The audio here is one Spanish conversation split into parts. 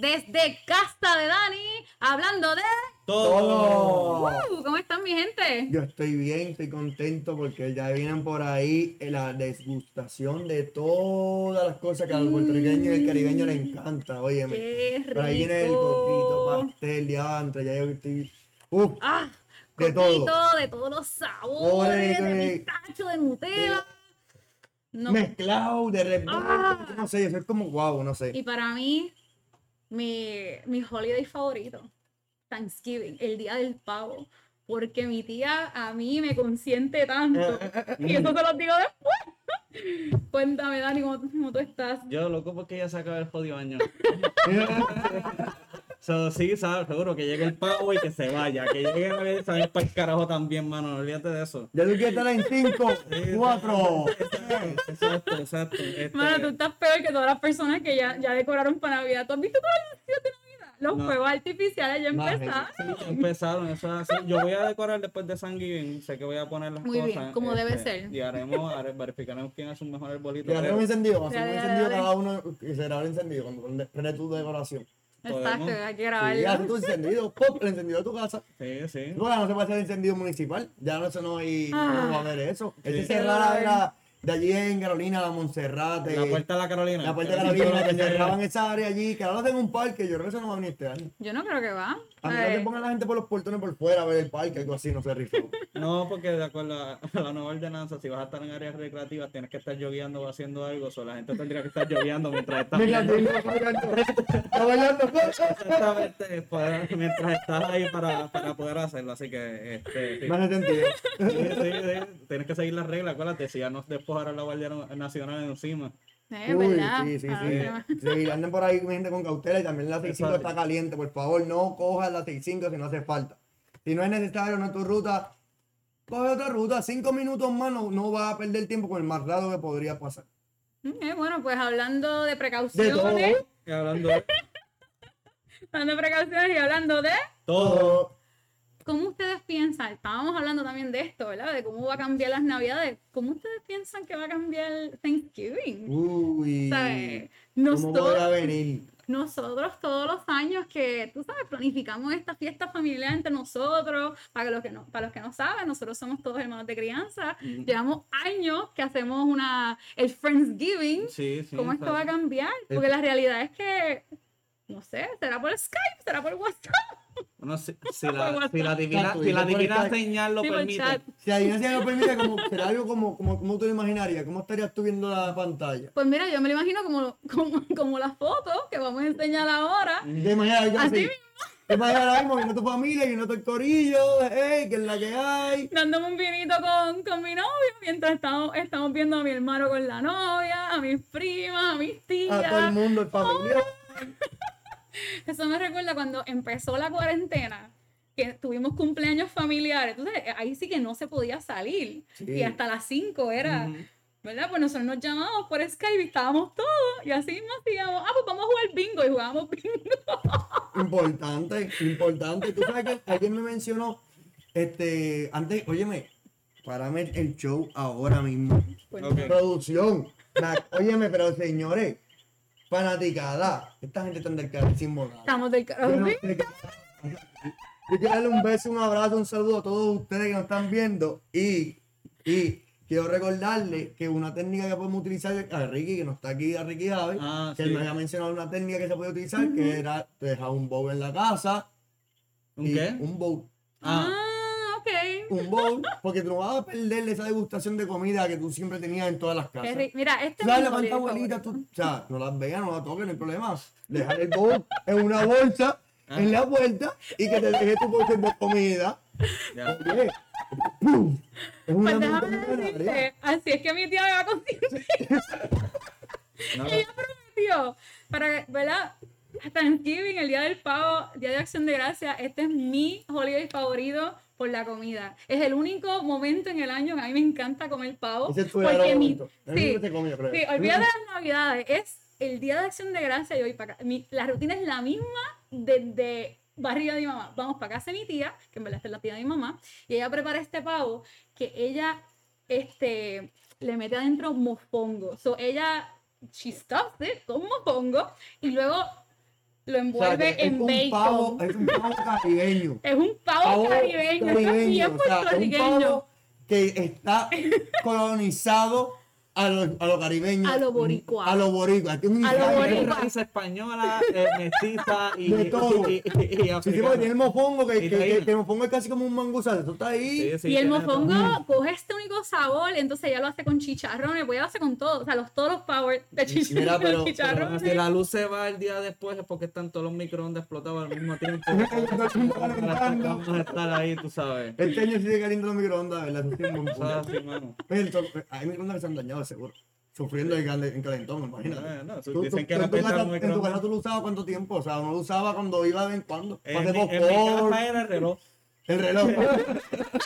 desde Casta de Dani, hablando de... Todo. Uh, ¿Cómo están mi gente? Yo estoy bien, estoy contento porque ya vienen por ahí la desgustación de todas las cosas que al puertorriqueño y el caribeño le encanta. Óyeme. Qué rico. Por ahí viene el coquito, pastel, diantre, ya yo estoy. Uf, Ah, De coquito, todo. de todos los sabores, Oye, de pistacho, de Nutella. No, mezclado de Red Bull, Ah. no sé, eso es como guau, no sé. Y para mí, mi, mi holiday favorito, Thanksgiving, el día del pavo. Porque mi tía a mí me consiente tanto. Y eso te lo digo después. Cuéntame, Dani, ¿cómo, cómo tú estás? Yo loco porque ya se acaba el jodido año. So, sí, sabes, seguro que llegue el pavo y que se vaya. Que llegue y para el carajo también, mano. No olvídate de eso. Ya tú quieres estar en 5, 4. Exacto, exacto. Este, Mano, tú estás peor que todas las personas que ya, ya decoraron para Navidad. ¿Tú has visto todas las luces de Navidad? Los No. fuegos artificiales ya empezaron. sí, ya empezaron, eso es así. Yo voy a decorar después de San Giving, sé que voy a poner las Muy bien, cosas. como debe este, ser. Y haremos, hare- verificaremos quién hace un mejor arbolito. Ya pero un encendido, hacemos un encendido cada uno y será el encendido cuando prende tu decoración. Exacto, hay que Sí, grabarlo. hace tu encendido, pop, el encendido de tu casa. Sí, sí. No, ya no se puede hacer encendido municipal. Ya no, eso no, hay, Ah. no va a haber eso. Ese Sí. cerrada era de allí en Carolina, la Montserrat. La puerta de la Carolina. La puerta de Carolina, que cerraban esa área allí, que ahora hacen un parque. Yo creo que eso no va a venir este año. Yo no creo que va. A menos Ay, que pongan a la gente por los portones por fuera a ver el parque, algo así, no sé, rifo. No, porque de acuerdo a la nueva ordenanza, si vas a estar en áreas recreativas, tienes que estar lloviendo o haciendo algo. O la gente tendría que estar lloviendo mientras estás está bailando. Exactamente, poder- mientras estás ahí para, para poder hacerlo. Así que, este, sí. No hace sentido. Sí, sí, sí. Tienes que seguir las reglas, acuérdate, si ya nos despojaron la Guardia Nacional encima. eh, Uy, ¿verdad? sí, sí, Ah, sí. Sí, anden por ahí gente con cautela y también la 65 Exacto. está caliente. Por favor, no cojas la 65 si no hace falta. Si no es necesario, no es tu ruta, coge otra ruta. Cinco minutos más no, no vas a perder tiempo con el más raro que podría pasar. Eh, bueno, pues hablando de De precauciones, todo, Y hablando de hablando de precauciones y hablando de todo, todo. Cómo ustedes piensan, estábamos hablando también de esto, ¿verdad? De cómo va a cambiar las navidades. ¿Cómo ustedes piensan que va a cambiar Thanksgiving? Uy. ¿Sabes? ¿Cómo Nosotros, voy a venir? nosotros todos los años que, tú sabes, planificamos esta fiesta familiar entre nosotros, para los que no, para los que no saben, nosotros somos todos hermanos de crianza, Ujú. llevamos años que hacemos una, el Friendsgiving, Sí, sí. ¿cómo esto va a cambiar? Porque la realidad es que, no sé, será por Skype, será por WhatsApp, Bueno, si, si la, si la divina, si la divina señal lo Sí, permite. Si la dinámica no permite, como, será algo como, como, como tú lo imaginarías. ¿Cómo estarías tú viendo la pantalla? Pues mira, yo me lo imagino como, como, como las fotos que vamos a enseñar ahora. ¿Te imaginas algo Así. ¿Te imaginas ahora mismo viendo tu familia, viendo el corillo? ¡Ey! ¿Qué es la que hay? dándome un vinito con, con mi novio mientras estamos, estamos viendo a mi hermano con la novia, a mis primas, a mis tías. A todo el mundo, el familiar. Eso me recuerda cuando empezó la cuarentena, que tuvimos cumpleaños familiares. Entonces, ahí sí que no se podía salir. Sí. Y hasta las 5 era. ¿verdad? Pues nosotros nos llamábamos por Skype y estábamos todos. Y así nos hacíamos, ah, pues vamos a jugar bingo. Y jugábamos bingo. Importante, importante. Tú sabes que alguien me mencionó, este, antes, óyeme, párame el show ahora mismo. Pues, Ok. Producción. Óyeme, pero señores, fanaticada, esta gente está del moral. Estamos del carajo. Yo quiero darle un beso, un abrazo, un saludo a todos ustedes que nos están viendo y, y quiero recordarle que una técnica que podemos utilizar a Ricky, que no está aquí, a Ricky Javi, Ah, que sí. él me había mencionado una técnica que se puede utilizar, que era dejar un bowl en la casa. ¿Un y qué? Un bowl. Ah, Ah. Un bowl, porque tú no vas a perder esa degustación de comida que tú siempre tenías en todas las casas. Mira, este ¿Sabes mi la cuánta abuelita tú? O sea, no las veas, no las toques, no hay problema. Dejar el bowl en una bolsa, Ah. en la puerta, y que te deje tu porción de comida. ya. Oye, ¡pum! Es una Pues déjame decirte, así es que mi tía me va a consentir. No, Ella prometió para, ¿verdad? Thanksgiving, el día del pavo, día de acción de gracia, este es mi holiday favorito por la comida. Es el único momento en el año que a mí me encanta comer pavo. Ese es tu porque mi- sí, sí, olvídate de las navidades, es el día de acción de gracia y hoy para acá. Mi- la rutina es la misma desde barriga de mi mamá. Vamos para casa de mi tía, que en verdad es la tía de mi mamá, y ella prepara este pavo que ella este, le mete adentro mofongo. So ella, she stuffs it con mofongo y luego lo O sea, envuelve que es en bacon. pavo, es un pavo caribeño. Es un pavo, Pavo caribeño, es caribeño, bien o sea, es un pavo que está colonizado a los a lo caribeños. A lo boricua. A lo boricua. Aquí un A lo ingrato. boricua. Es raíz española, eh, mestiza y, De todo. y, y, y Sí, sí, porque tiene el mofongo, que, que, que- que el mofongo es casi como un mangusal. Eso está ahí. Sí, sí, y el mofongo todo. coge este único sabor, entonces ella lo hace con chicharrones, pues ella lo hace con todo, o sea, los, todos los power de chich- Mira, pero- chicharrones. Si la luz se va el día después es porque están todos los microondas explotados al mismo tiempo. Vamos a estar ahí, tú sabes. Este año sí se calienta los microondas, ¿verdad? Eso sí así, mano. Pero to- Hay microondas que se han dañado, seguro. Sufriendo el cal- en calentón, imagínate. Eh, no, Tú- dicen tú- que tú no en tu casa- en un en tu casa microondas. tú lo usabas cuánto tiempo, o sea, uno lo usaba cuando iba de vez en cuando. En Para mi, hacer en mi popcorn, casa era el reloj. el reloj.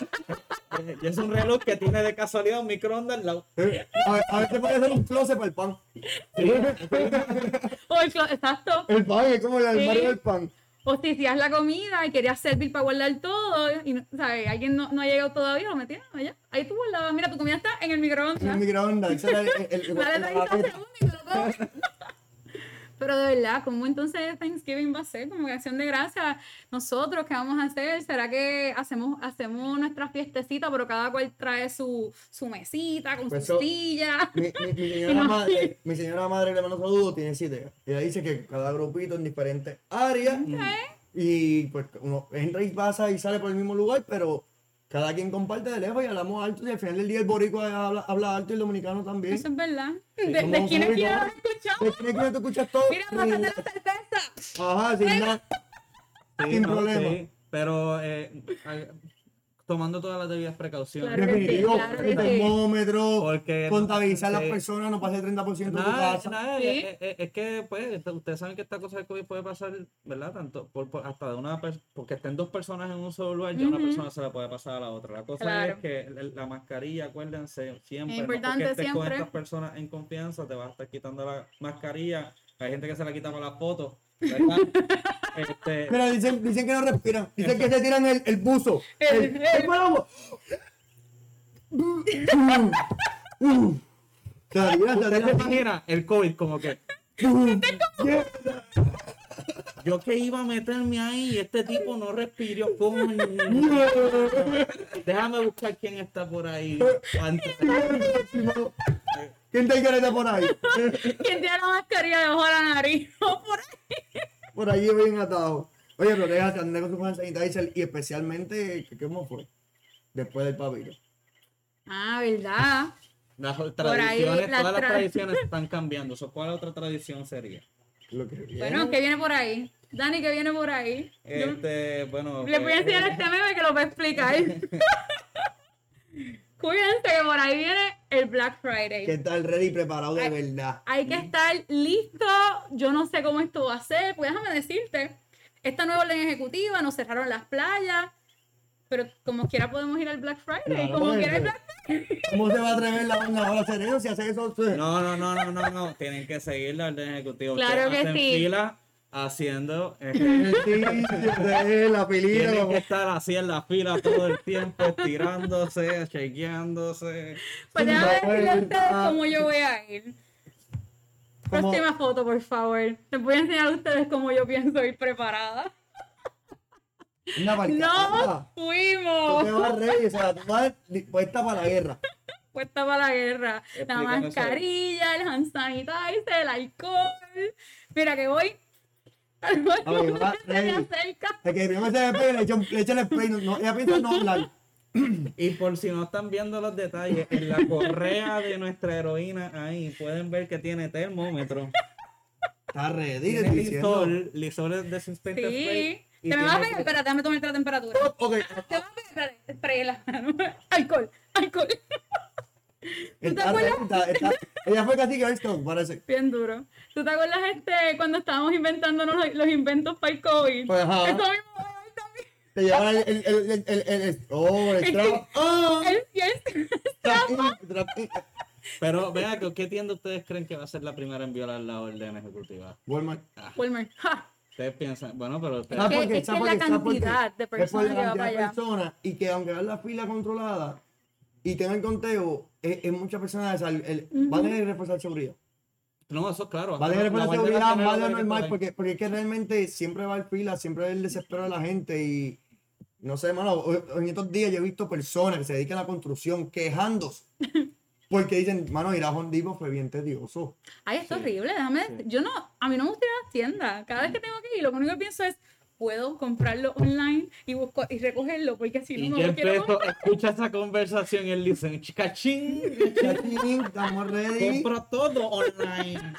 Y es un reloj que tiene de casualidad un microondas al lado. Eh, a, ver- a veces puede ser un closet para el pan. O el clo- exacto. El pan es como el Sí. armario del pan. Hacías la comida y querías servir para guardar todo, y ¿sabes? alguien no, no ha llegado todavía, lo metías allá. Ahí tú guardabas, mira, tu comida está en el En el microondas. microondas. El, el, el- Dale el- 30 segundos y te lo comes. Pero de verdad, ¿cómo entonces Thanksgiving va a ser? Como que acción de gracia. Nosotros, ¿qué vamos a hacer? ¿Será que hacemos, hacemos nuestra fiestecita, pero cada cual trae su, su mesita con Pues su silla? Mi, mi, mi señora madre, mi señora madre le mando saludos, tiene idea. Ella dice que cada grupito en diferentes áreas y pues uno entra y pasa y sale por el mismo lugar, pero cada quien comparte de lejos y hablamos alto y al final del día el boricua habla, habla alto y el dominicano también. Eso es verdad. ¿De, de quién es que escuchamos? ¿De quién es que tú escuchas todo? Mira, pásate la cerveza. Ajá, sin nada. Sí, Sin no, problema. sí, pero eh, tomando todas las debidas precauciones. Claro termómetro, Porque- contabilizar las sí. personas, no pase el 30% de tu Nada, casa. nada, Sí. es, es- es que pues esta- ustedes saben que esta cosa del COVID puede pasar, ¿verdad? Tanto por, por- hasta de una persona, porque estén dos personas en un solo lugar, ya una persona se la puede pasar a la otra. La cosa Claro. es que la mascarilla, acuérdense, siempre, Es no porque importante estés con siempre. estas personas en confianza, te vas a estar quitando la mascarilla. Hay gente que se la quita para las fotos, ¿verdad? Este, Mira, dicen, dicen que no respiran, dicen que se tiran el, el buzo. El- El, el- el palomo. Uh, Se la tiran, se la ¿Usted se tiran. imagina el COVID como que yo que iba a meterme ahí y este tipo no respiró? coño. Déjame buscar quién está por ahí. antes. ¿Quién te careta por ahí? ¿Quién tiene la mascarilla debajo de la nariz? O por ahí. Por allí bien atado. Oye, pero déjate andar con tu hand sanitizer y especialmente, ¿cómo fue? Después del pabellón. Ah, ¿verdad? Las ahí, tradiciones, todas las tra- tradiciones están cambiando. So, ¿Cuál otra tradición sería? Lo que viene. Bueno, ¿qué viene por ahí? Dani, ¿qué viene por ahí? Yo- Este, bueno. Le voy a pues, enseñar este meme que lo va a explicar. Cuídense que por ahí viene el Black Friday. que está el ready preparado de verdad. Hay que estar listo. Yo no sé cómo esto va a ser. Pues déjame decirte. Esta nueva orden ejecutiva, nos cerraron las playas. Pero como quiera podemos ir al Black Friday. Claro, como quiera el Black Friday. ¿Cómo se va a atrever la banda ahora a hacer eso? Si hace eso, No, no, no, no, no, no. Tienen que seguir la orden ejecutiva. Claro Ustedes que hacen sí. fila haciendo. eh, el sitio de la pilita. Tienen que estar así en la fila todo el tiempo, estirándose, chequeándose. Pues déjame No, decirle a ustedes cómo yo voy a ir. Como- Próxima foto, por favor. Les voy a enseñar a ustedes cómo yo pienso ir preparada. Una. ¡No Tú te fuimos! vas rey, o sea, tú vas dispuesta para la guerra. Puesta para la guerra. La Explícame eso. mascarilla, el hand sanitizer, el alcohol. Mira que voy. Al baño, Ay, va, se acerca. El que primero se le le echa el spray. No, ella piensa no hablar. Y por si no están viendo los detalles, en la correa de nuestra heroína ahí pueden ver que tiene termómetro. Está ready, Tiene lisol, lisol es desinfecta spray. Sí. Te me vas a pegar. Espérate, déjame tomarte la temperatura. Ok, Te vas a pegar. Espérate, spray la mano. Alcohol, alcohol. Está ready, está, está- Ella fue casi Girlstone, parece. Bien duro. ¿Tú te acuerdas este cuando estábamos inventándonos los, los inventos para el COVID? Pues, ajá. Eso mismo. Te llevan el, el, el, el, el, el, el- oh, el strap. Ah, El- el- in. Pero vean, que ¿qué tienda ustedes creen que va a ser la primera en violar la orden ejecutiva? Walmart. Walmart. ¡Ja! Ustedes piensan, bueno, pero ustedes- ¿Sabes que- es que ¿Sabes es por la cantidad de personas que va para de allá. personas y que aunque hagan la fila controlada y tengan conteo, es, es muchas personas, el- el- van a reforzar seguridad. No, eso claro. Va a tener la guardia seguridad va a tener que normal porque, porque es que realmente siempre va haber fila, siempre va el desespero de la gente y no sé, mano, hoy- en estos días yo he visto personas que se dedican a la construcción quejándose porque dicen, mano, ir a Home Depot fue bien tedioso. Ay, es Sí, horrible, déjame. sí. Yo no, a mí no me gusta ir a las tiendas. Cada vez que tengo que ir, lo único que pienso es, puedo comprarlo online y busco y recogerlo, porque si no, no lo quiero Bezos escucha esa conversación y él dice, chicachín, Chatín, Estamos ready. compra todo online.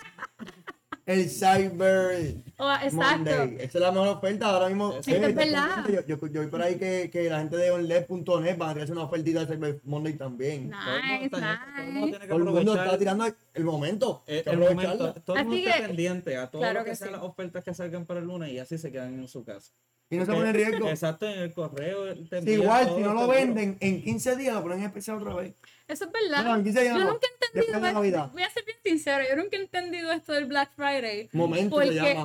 El Cyber Oh, exacto. Monday. Esa es la mejor oferta ahora mismo. Que es Eh, verdad. Yo, yo, yo vi por ahí que, que la gente de onled.net van a hacer una ofertita de Cyber Monday también. Todo el mundo Nice, está- todo el Todo el mundo está tirando el momento. el, momento. Todo el mundo Así está que- pendiente a todo claro lo que, que sean sí. las ofertas que salgan para el lunes y así se quedan en su casa. Y no se pone en riesgo. Exacto, en el correo. Sí, igual, si no lo venden, en 15 días lo ponen en especial otra vez. Eso es verdad. No, en 15 días yo nunca he entendido, Después de Navidad. voy a ser bien sincero, yo nunca he entendido esto del Black Friday. Momento porque, se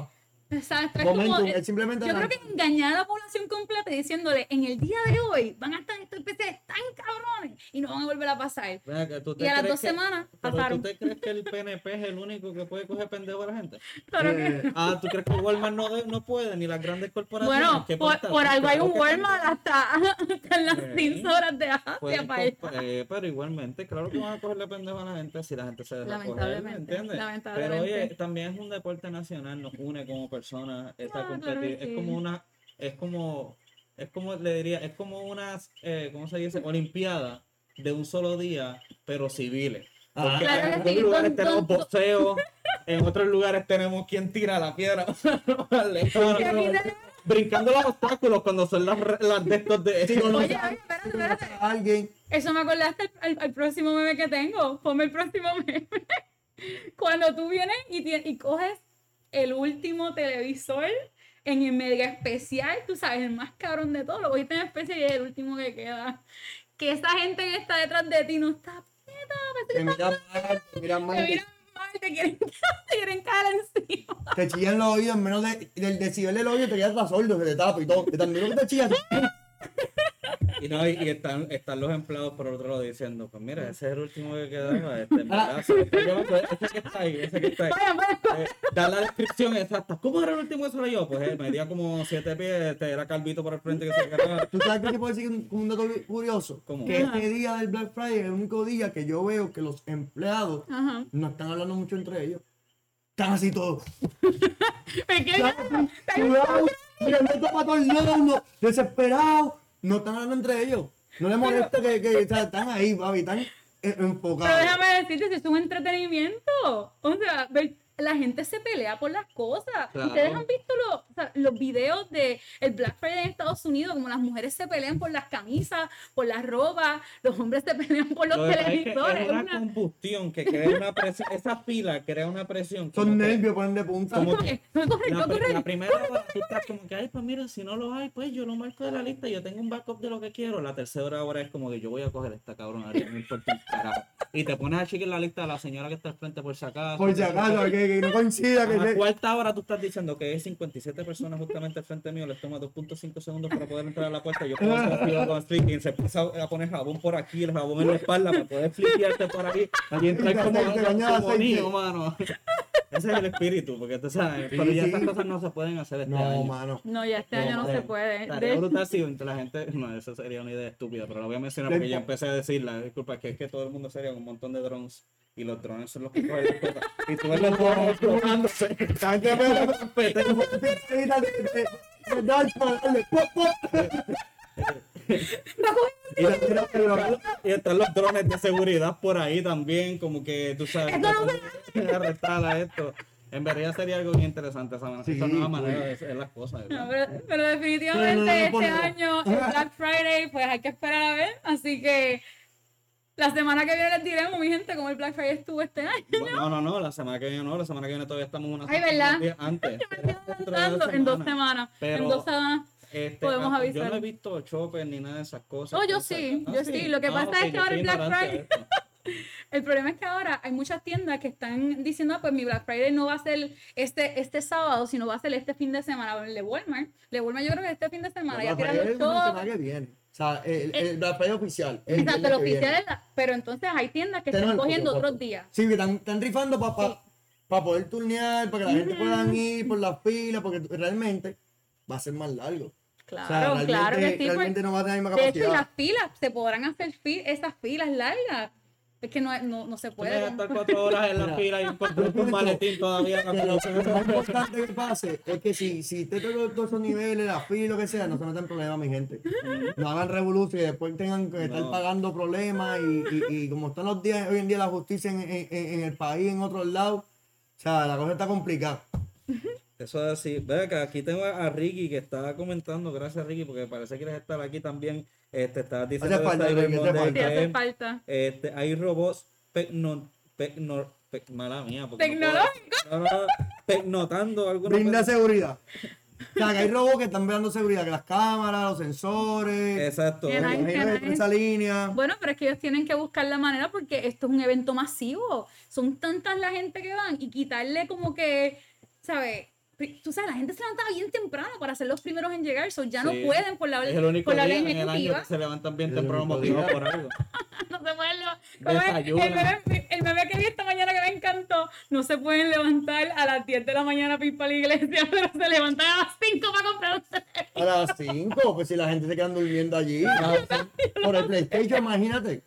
llama. Exacto, es Momentum, como, es simplemente yo la- creo que engañar a la población completa diciéndole, en el día de hoy van a estar estos PCs tan cabrones y no van a volver a pasar. Ven acá, ¿tú te Y a las dos que- semanas pero pasaron. ¿Tú te crees que el PNP es el único que puede coger pendejo a la gente? Claro que- Eh, Ah, ¿tú crees que Walmart no, no puede? Ni las grandes corporaciones. Bueno, ¿Qué por, algo hay un Walmart hasta, hasta en las. 15 horas de Asia para eh, pero igualmente, claro que van a cogerle pendejo a la gente si la gente se deja coger, ¿me Lamentablemente, entiendes? lamentablemente. Pero oye, también es un deporte nacional, nos une como Ah, claro competir- que es sí. como una, es como, es como le diría, es como unas, eh, ¿cómo se dice? Olimpiadas de un solo día, pero civiles. Ah. Porque Claro en algunos sí, lugares tenemos boxeo, en otros lugares tenemos quien tira la piedra. Brincando los obstáculos cuando son las, re- las de estos de... Sí, no, no. Oye, oye, espérate, espérate. alguien. Eso me acordaste al, al- al próximo meme que tengo. Ponme el próximo meme. Cuando tú vienes y, y coges el último televisor en el mega especial, tú sabes, el más cabrón de todos, lo cogiste en especial y es el último que queda. Que esa gente que está detrás de ti no está Te miran mal, te miran te mal, te, miran mal, te quieren, te quieren caer encima. te chillan los oídos en menos de, del decibel del oído, te quedas sordo, se te tapa y todo. De tan duro que te chillan. Y, no, y, y están, están los empleados por otro lado diciendo, pues mira, ese es el último que quedaba, este, se llevando- ese que está ahí, ese que está ahí. Eh, da la descripción exacta. ¿Cómo era el último que salió yo? Pues eh, medía como siete pies, este, era calvito por el frente que se quedaba. ¿Tú sabes qué te puedo decir un, un dato curioso? ¿Cómo? Que este día del Black Friday es el único día que yo veo que los empleados Ajá. no están hablando mucho entre ellos. Están así todos. Pequeño. Cuidado, mirando esto para todos lados, no, desesperados. No están hablando entre ellos. No les molesta que, que o sea, están ahí, papi, están eh, Pero enfocados. déjame decirte, si es un entretenimiento. O sea, ver- la gente se pelea por las cosas. Claro. Ustedes han visto los, o sea, los videos de el Black Friday en Estados Unidos, como las mujeres se pelean por las camisas, por las ropas, los hombres se pelean por los Lo que que televisores. es una una- combustión que crea una presión. Esa fila crea una presión. Son que nervios, ponen de punta. Como Corre, corre, La, corre. la primera hora tú estás como que, ay, pues mira, si no lo hay, pues yo lo marco de la lista, yo tengo un backup de lo que quiero. La tercera hora es como que yo voy a coger esta cabrona, no importa. Y te pones a chequear la lista de la señora que está al frente por si acaso. Por si acaso, que, que no coincida, A que la se... cuarta hora tú estás diciendo que hay 57 personas justamente al frente mío, les toma 2.5 segundos para poder entrar a la puerta. Yo puedo hacer con flicking, se empieza a poner jabón por aquí, el jabón en la espalda para poder flickearte por ahí y entrar como, como niño, mano. Ese es el espíritu, porque tú sabes, Sí, pero ya sí. esas cosas no se pueden hacer este No, año. mano. No, ya este No, año no madre. se puede. Estaría De- brutal si entre la gente, no, eso sería una idea estúpida, pero la voy a mencionar porque ya empecé a decirla, disculpa, que es que todo el mundo sería un montón de drones y los drones son los que cogen las cosas. Y tú ves los drones pop, pop. Y, están los drones de seguridad por ahí también, como que tú sabes, Esto no arrestar a esto. En verdad sería algo bien interesante esa, Sí, esa nueva pues. manera de hacer las cosas. Pero, pero definitivamente No, no, no, este año, el Black Friday, pues hay que esperar a ver. Así que la semana que viene les diremos, mi gente, cómo el Black Friday estuvo este año. No, no, no, la semana que viene no, la semana que viene todavía estamos una Ay, ¿verdad? días antes. En dos semanas. Pero- en dos semanas. Este, Podemos ah, avisar. Yo no he visto chopper ni nada de esas cosas. Oh, yo sí, Ah, yo sí. Lo que pasa es que ahora el Black Friday-. El problema es que ahora hay muchas tiendas que están diciendo, ah, pues mi Black Friday no va a ser este, este sábado, sino va a ser este fin de semana. El de Walmart. El de Walmart yo creo que este fin de semana ya Black tiran Sea, el, el Black Friday oficial. el Exacto, el oficial es la- Pero entonces hay tiendas que Tenemos están el cogiendo foto, otros días. Sí, que están, están rifando para Sí. para poder turnear, para que la gente pueda ir por las filas, porque realmente va a ser más largo. Claro, o sea, claro que sí. pues, realmente no va a tener la misma de hecho, capacidad. las filas, se podrán hacer fi- esas filas largas. Es que no, no, no se puede. estar cuatro horas en la Mira, fila y encontrar tu maletín todavía. Lo, importante que pase es que si, si te toca todos esos niveles, la fila, lo que sea, no se metan problemas, mi gente. No hagan revolución y después tengan que estar No. pagando problemas y, y, y como están los días hoy en día la justicia en, en, en el país, en otros lados, o sea, la cosa está complicada. Eso es así. Ve que aquí tengo a Ricky que estaba comentando, gracias Ricky, porque parece que quieres estar aquí también. Este, estabas diciendo falta, Ricky, hace Monday falta. Que hace falta. este, hay robots pecno, pecno, pec- mala mía, porque no puedo- Tecnológicos. pecnotando Brinda seguridad. O sea, que hay robots que están dando seguridad, que las cámaras, los sensores, Exacto. Que que esa línea. Bueno, pero es que ellos tienen que buscar la manera porque esto es un evento masivo. Son tantas la gente que van y quitarle como que, ¿sabes? Tú sabes, la gente se levanta bien temprano para ser los primeros en llegar, so ya no Sí. pueden por la, Es el único por la día en el año que se levantan bien temprano motivados por algo. No se pueden levantar. El meme que vi esta mañana que me encantó. No se pueden levantar a las 10 de la mañana para ir para la iglesia, pero se levantan a las 5 para comprar un teléfono. A las 5, pues si la gente se quedan durmiendo allí. Por el PlayStation, imagínate.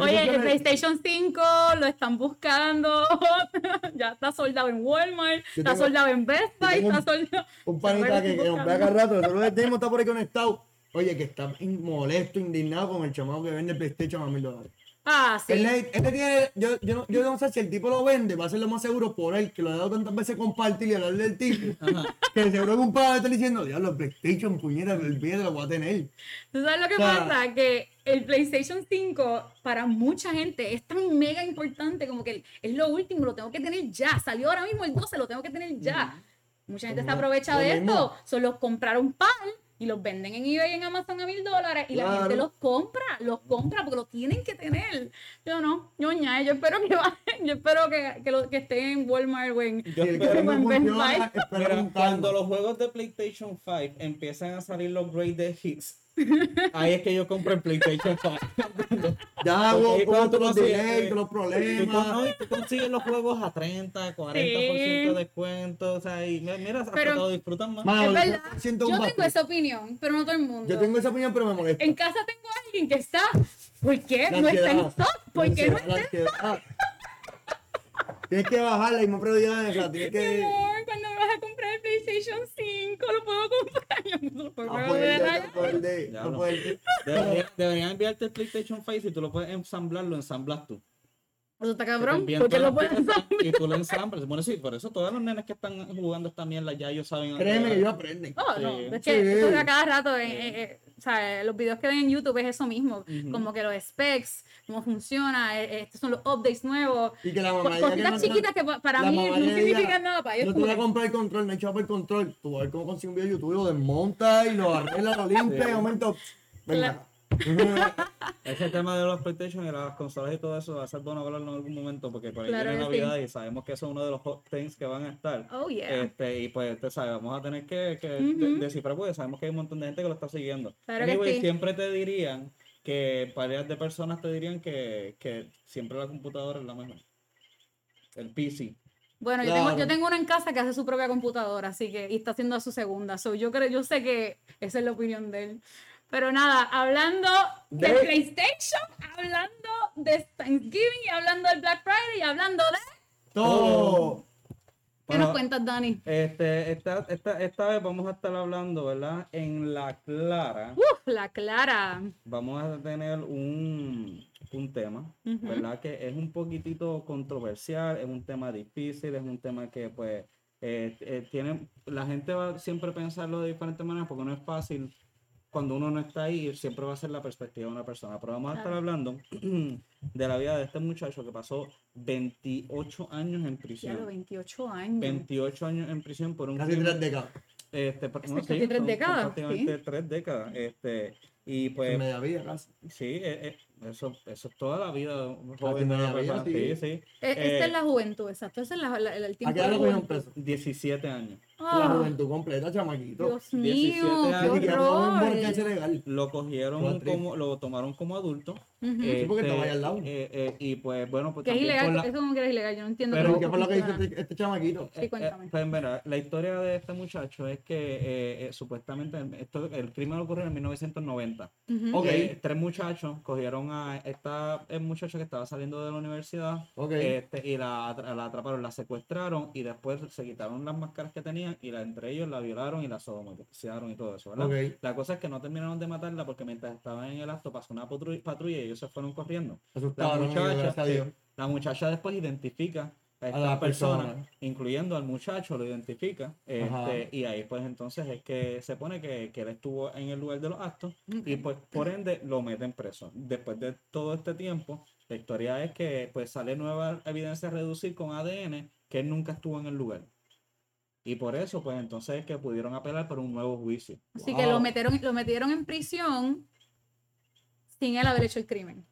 Oye, el PlayStation 5 lo están buscando. ya está soldado en Walmart, está soldado en Best Buy, está soldado. Un panita que, que estoy nos ve acá rato, el demo está por ahí conectado. Oye, que está molesto, indignado con el chamaco que vende PlayStation a mil dólares. Ah, sí. Él, le- él le tiene, yo, yo, no, yo no sé si el tipo lo vende, va a ser lo más seguro por él, que lo ha dado tantas veces compartir y hablarle del tipo. que seguro que un padre está diciendo, diablo, el PlayStation, puñeta, el video lo voy a tener. ¿Tú sabes lo que O sea- pasa? Que el PlayStation 5 para mucha gente es tan mega importante como que es lo último, lo tengo que tener ya. Salió ahora mismo el 12, lo tengo que tener ya. Mucha gente se aprovecha de esto. Solo compraron par y los venden en eBay y en Amazon a mil dólares y la gente los compra, los compra porque los tienen que tener. Yo no, ñoña, yo espero que bajen, yo espero que, que, lo, que estén en Walmart o en... Yo espero- Best Buy. cuando los juegos de PlayStation 5 empiezan a salir los graded hits, ahí es que yo compro el PlayStation 5. Ya tú otros consigues, directos, los problemas. no, y tú consigues los juegos a 30, 40% de descuento. O sea, y mi- mira, hasta Pero- disfrutan más. Mano, Es verdad, yo siento un yo tengo esa opinión, pero no todo el mundo. Yo tengo esa opinión, pero me molesta. En casa tengo a alguien que está, ¿por qué? La no está en la ¿por qué no está ansiedad. Tienes que bajar la misma prioridad, o sea, tienes Mi que... amor, cuando me vas a comprar el PlayStation 5, lo puedo comprar. Yo no lo puedo No de no no no. deberían enviarte el PlayStation 5 si tú lo puedes ensamblar, lo ensamblas tú. Eso está cabrón, porque todas lo las puedes piezas Y tú lo ensamblas. Bueno, sí, por eso todos los nenes que están jugando esta mierda ya ellos saben. Créeme que ellos aprenden. Oh, no, Sí. es que Sí. eso es a cada rato, eh, eh, eh, o sea, los videos que ven en YouTube es eso mismo, Ujú. como que los specs, cómo funciona, eh, eh, estos son los updates nuevos, Y que la mamá cositas no- chiquitas que pa- para la mí no significan nada para ellos. Yo te voy a comprar el control, me he echado por el control. Tú vas a ver cómo consigo un video de YouTube, lo desmonta y lo arregla, lo limpia y momento. Venga. Ese tema de los PlayStation y las consolas y todo eso va a ser bueno hablarlo en algún momento porque por ahí Claro viene que sí. Navidad y sabemos que eso es uno de los hot things que van a estar. Oh, yeah. Este, y pues, te sabes, vamos a tener que, que de- Ujú. descifrar porque sabemos que hay un montón de gente que lo está siguiendo. Claro que Anyway, sí. siempre te dirían que varias de personas te dirían que, que siempre la computadora es la mejor. El PC. Bueno, yo, Claro. tengo, yo tengo uno en casa que hace su propia computadora, así que, y está haciendo su segunda. So, yo creo, yo sé que esa es la opinión de él. Pero nada, hablando de, De- PlayStation, hablando de Thanksgiving y hablando del Black Friday y hablando de. Todo. ¿Qué Bueno, nos cuentas, Dani? Este, esta, esta, esta vez vamos a estar hablando, ¿verdad? En la clara. Uf, la Clara. vamos a tener un, un tema. ¿verdad? Que es un poquitito controversial, es un tema difícil, es un tema que pues eh, eh, tiene, la gente va siempre a pensarlo de diferentes maneras porque no es fácil cuando uno no está ahí, siempre va a ser la perspectiva de una persona. Pero vamos a estar Claro. hablando de la vida de este muchacho que pasó 28 años en prisión. los 28 años. 28 años en prisión por un Casi crimen- tres décadas. este, Casi no, sí, tres décadas, prácticamente tres décadas. Este, y pues media vida, casi. Sí, eh, eh, Eso, eso es toda la vida joven la vida. Sí, sí. sí. E- Esta Eh, es la juventud, exacto. Ese es la- la- el ¿A tiempo qué edad lo cogieron juventud. preso? 17 años. La Ah, juventud completa, chamaquito. Dios 17 mío, años. qué horror. Lo cogieron Cuatro. como, lo tomaron como adulto. Ujú. Sí, porque este, estaba ahí al lado. eh, eh, y pues bueno, pues Que es ilegal, la- eso como que es ilegal, yo no entiendo Pero ¿Qué fue lo que hizo este, este chamaquito? Sí, cuéntame. Eh, pues mira, la historia de este muchacho es que eh, eh, supuestamente esto, el crimen ocurrió en 1990. Ujú. Ok. Eh, tres muchachos cogieron a esta el muchacho que estaba saliendo de la universidad este, y la, la atraparon, la secuestraron y después se quitaron las máscaras que tenían y la, entre ellos la violaron y la sodomizaron y todo eso. La cosa es que no terminaron de matarla porque mientras estaban en el acto pasó una patru- patrulla y ellos se fueron corriendo. La muchacha, a la muchacha después identifica a esta la persona, persona. incluyendo al muchacho, lo identifica. Este, y ahí pues entonces es que se pone que, que él estuvo en el lugar de los actos y pues por ende lo meten preso. Después de todo este tiempo, la historia es que pues sale nueva evidencia a reducir con ADN que él nunca estuvo en el lugar. Y por eso pues entonces es que pudieron apelar por un nuevo juicio. Así que lo metieron, lo metieron en prisión sin él haber hecho el crimen.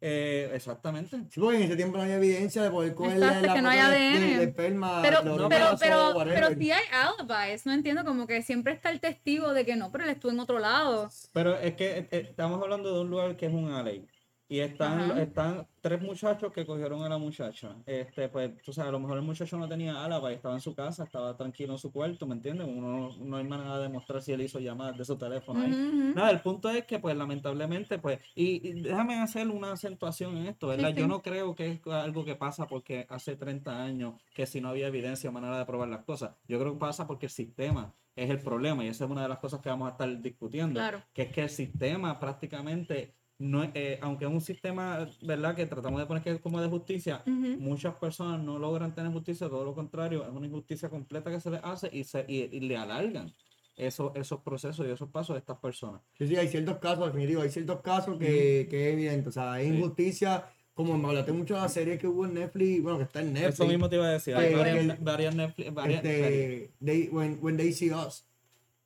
Eh, exactamente. Sí, porque en ese tiempo no había evidencia de poder coger Exacto, la que no hay de- ADN. de, de esperma, Pero, pero, pero, pero sí hay alibis, no entiendo, como que siempre está el testigo de que no, pero él estuvo en otro lado. Pero es que eh, eh, estamos hablando de un lugar que es un alley. Y están, Ajá. están tres muchachos que cogieron a la muchacha. Este, pues, tú sabes, a lo mejor el muchacho no tenía álava y estaba en su casa, estaba tranquilo en su cuarto, ¿me entiendes? Uno no hay manera de demostrar si él hizo llamadas de su teléfono ahí. Nada, el punto es que, pues, lamentablemente, pues, y, y déjame hacer una acentuación en esto, ¿verdad? sí. Yo no creo que es algo que pasa porque hace 30 años que si no había evidencia o manera de probar las cosas. Yo creo que pasa porque el sistema es el problema y esa es una de las cosas que vamos a estar discutiendo Claro. que es que el sistema prácticamente, no, eh, aunque es un sistema, ¿verdad?, que tratamos de poner que es como de justicia, Ujú. muchas personas no logran tener justicia, todo lo contrario, es una injusticia completa que se les hace y, se, y, y le alargan esos, esos procesos y esos pasos de estas personas. Sí, sí, hay ciertos casos, definitivo, hay ciertos casos que, que es evidente. O sea, hay Sí. injusticia, como me hablaste mucho de la serie que hubo en Netflix, bueno, que está en Netflix. Eso mismo te iba a decir, hay Eh, varias, que- varias Netflix, varias este, they, when, when They See Us,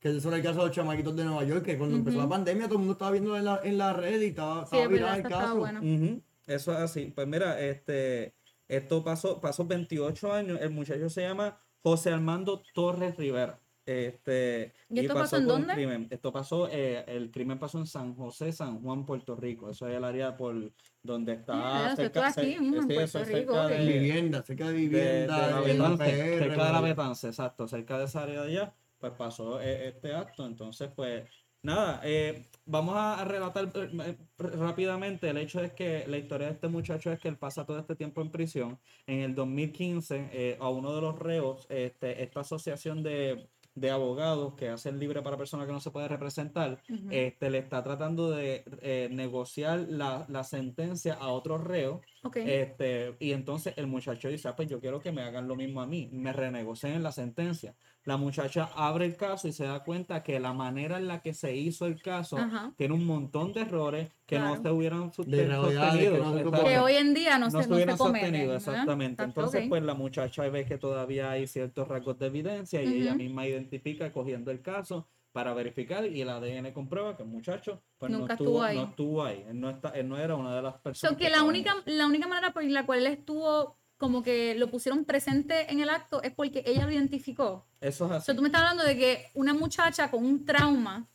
que es sobre el caso de los chamaquitos de Nueva York, que cuando empezó la pandemia todo el mundo estaba viendo en la, en la red y estaba, Sí, estaba verdad, el caso. buena. Ujú, Eso es así. Pues mira, este, esto pasó, pasó 28 años. El muchacho se llama José Armando Torres Rivera. Este, ¿Y esto pasó en por un dónde? crimen. Esto pasó, eh, el crimen pasó en San José, San Juan, Puerto Rico. Eso es el área por donde está Ah, eso cerca, está aquí en sí, eso Rico, cerca. En de- vivienda, cerca de de, de vivienda, la de la cerca de la ¿verdad? Betance, exacto, cerca de esa área de allá, pues pasó eh, este acto. Entonces, pues, nada, eh, vamos a, relatar eh, eh, rápidamente. El hecho es que la historia de este muchacho es que él pasa todo este tiempo en prisión. En el 2015, eh, a uno de los reos, este, esta asociación de, de abogados que hacen libre para personas que no se puede representar, este, le está tratando de eh, negociar la, la sentencia a otro reo Ok. este, y entonces el muchacho dice, ah, pues yo quiero que me hagan lo mismo a mí, me renegocien la sentencia. La muchacha abre el caso y se da cuenta que la manera en la que se hizo el caso Ajá. tiene un montón de errores que no se hubieran que sostenido. no que hoy en día no, No se, se no se hubieran cometen. sostenido, ¿verdad? exactamente. Entonces, pues la muchacha ve que todavía hay ciertos rasgos de evidencia y ella misma identifica cogiendo el caso para verificar y el ADN comprueba que el muchacho pues, no, estuvo, estuvo ahí. no estuvo ahí. Él no, está, él no era una de las So, personas. que la única, ahí. la única manera por la cual él estuvo como que lo pusieron presente en el acto es porque ella lo identificó. Eso es O así. sea, tú me estás hablando de que una muchacha con un trauma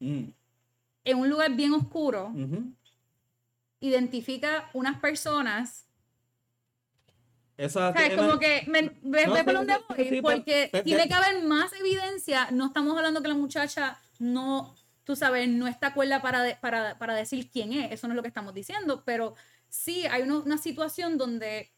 Mm, en un lugar bien oscuro identifica unas personas. Eso es O sea, es como que me, ve, No, ve por dónde voy, sí, porque pero- tiene que haber más evidencia. No estamos hablando que la muchacha no, tú sabes, no está cuerda para, de- para, para decir quién es. Eso no es lo que estamos diciendo, pero sí hay uno- una situación donde,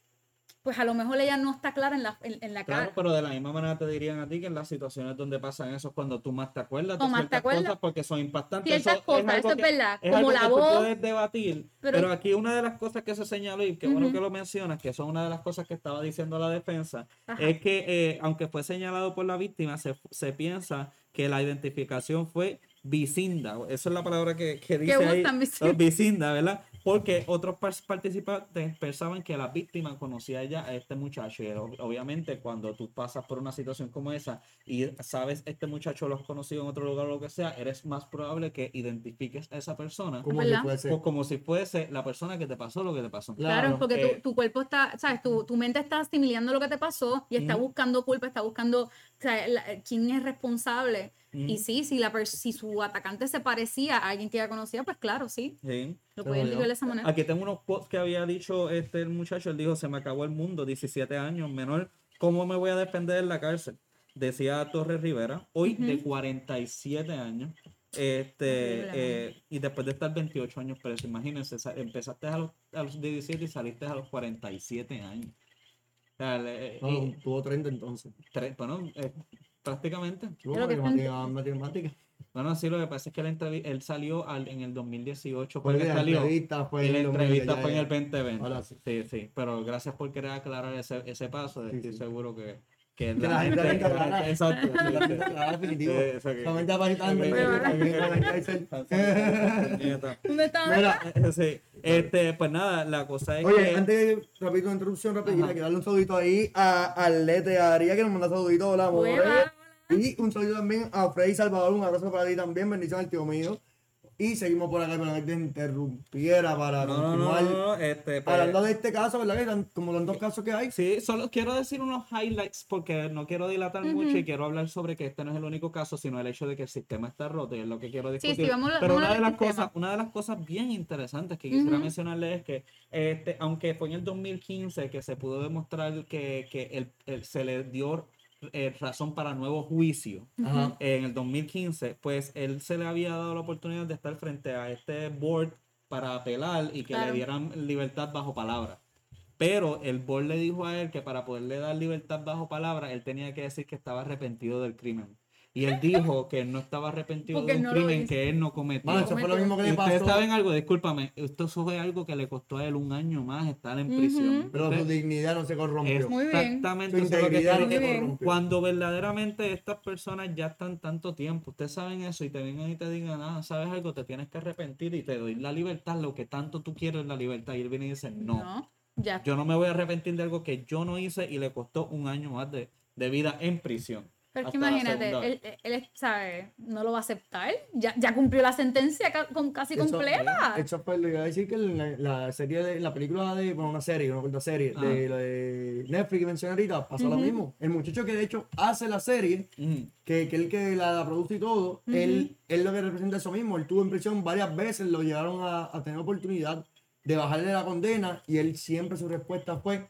pues a lo mejor ella no está clara en la, en, en la Claro, cara. pero de la misma manera te dirían a ti que en las situaciones donde pasan eso es cuando tú más te acuerdas de más te acuerdas. cosas porque son impactantes. Ciertas Eso cosas, algo eso es que- verdad. es Como algo la que tú voz. puedes debatir, Pero- pero, aquí una de las cosas que se señaló y qué bueno que lo mencionas, que eso es una de las cosas que estaba diciendo la defensa, Ajá. es que eh, aunque fue señalado por la víctima, se, se piensa que la identificación fue vicinda. Esa es la palabra que, que dice ahí. buscan, vicinda? vicinda, ¿verdad? Porque otros par- participantes pensaban que la víctima conocía ya a este muchacho. Y ob- obviamente, cuando tú pasas por una situación como esa y sabes este muchacho lo has conocido en otro lugar o lo que sea, eres más probable que identifiques a esa persona Como si fuese. pues como si fuese la persona que te pasó lo que te pasó. Claro, Claro, porque eh, tu, tu cuerpo está, ¿sabes? Tu, tu mente está asimilando lo que te pasó y está buscando culpa, está buscando, o sea, la- quién es responsable. Y sí, si, la si su atacante se parecía a alguien que ella conocía, pues claro, sí, Sí. lo Pero puede yo- identificar de esa manera. Aquí tengo unos quotes que había dicho este el muchacho. Él dijo: Se me acabó el mundo, 17 años, menor. ¿Cómo me voy a defender en la cárcel? Decía Torres Rivera, hoy de Ujú. 47 años. Este, eh, y después de estar 28 años preso, imagínense, empezaste a los, a los 17 y saliste a los 47 años. O sea, le- No, y tuvo 30 entonces. tre- bueno, eh, prácticamente. Creo que matemática. Bueno, sí, lo que pasa es que la entrevi- él salió al- en el 2018, Fue la entrevista fue Y la el entrevista 2000, fue en el ya. 2020. Ahora sí. sí. sí, Pero gracias por querer aclarar ese, ese paso. Sí, Estoy sí. seguro que, que Que la gente. Exacto. La definitivo. Sí, que- Solamente aparentando que- que- que- que- este, pues nada, la cosa es Oye, que. antes una interrupción rapidita, quiero darle un saludito ahí a Arlete Aria, que nos manda saluditos, hola amores. Y un saludo también a Freddy Salvador, un abrazo para ti también, bendición al tío mío. Y seguimos por acá, para que te interrumpiera para No, continuar. no, no, este, pues, Hablando de este caso, ¿verdad? Que como tantos casos que hay. Sí, solo quiero decir unos highlights porque no quiero dilatar mucho y quiero hablar sobre que este no es el único caso, sino el hecho de que el sistema está roto y es lo que quiero sí, discutir. vamos a- Pero vamos a una de las cosas, una de las cosas bien interesantes que quisiera Ujú. mencionarles es que este, aunque fue en el 2015 que se pudo demostrar que, que el- el- se le dio eh, razón para nuevo juicio en el 2015, pues él se le había dado la oportunidad de estar frente a este board para apelar y que Claro. le dieran libertad bajo palabra. Pero el board le dijo a él que para poderle dar libertad bajo palabra, él tenía que decir que estaba arrepentido del crimen. Y él dijo que él no estaba arrepentido Porque de un no lo crimen hizo. que él no cometió. Mano, eso fue lo mismo que Y le ustedes pasó. saben algo, discúlpame, esto fue algo que le costó a él un año más estar en prisión. Pero su dignidad no se corrompió. Muy bien. Exactamente. Su eso es lo que integridad no se Muy bien. corrompió. cuando verdaderamente estas personas ya están tanto tiempo, ustedes saben eso y te vengan y te digan, ah, sabes algo, te tienes que arrepentir y te doy la libertad, lo que tanto tú quieres es la libertad. Y él viene y dice, no, No, ya. yo no me voy a arrepentir de algo que yo no hice y le costó un año más de, de vida en prisión. Pero es que hasta la imagínate, él, él, él, ¿sabe? No lo va a aceptar. Ya, ya cumplió la sentencia ca- con casi Eso- completa. Eso fue, le iba a decir que la, la serie de, la película de, bueno, una serie, una corta serie, Ah. de, la de Netflix que mencioné ahorita, pasó lo mismo. El muchacho que de hecho hace la serie, Ujú. que, que él que la produce y todo, él, él lo que representa eso mismo. Él estuvo en prisión varias veces, lo llevaron a, a tener oportunidad de bajarle la condena y él siempre su respuesta fue,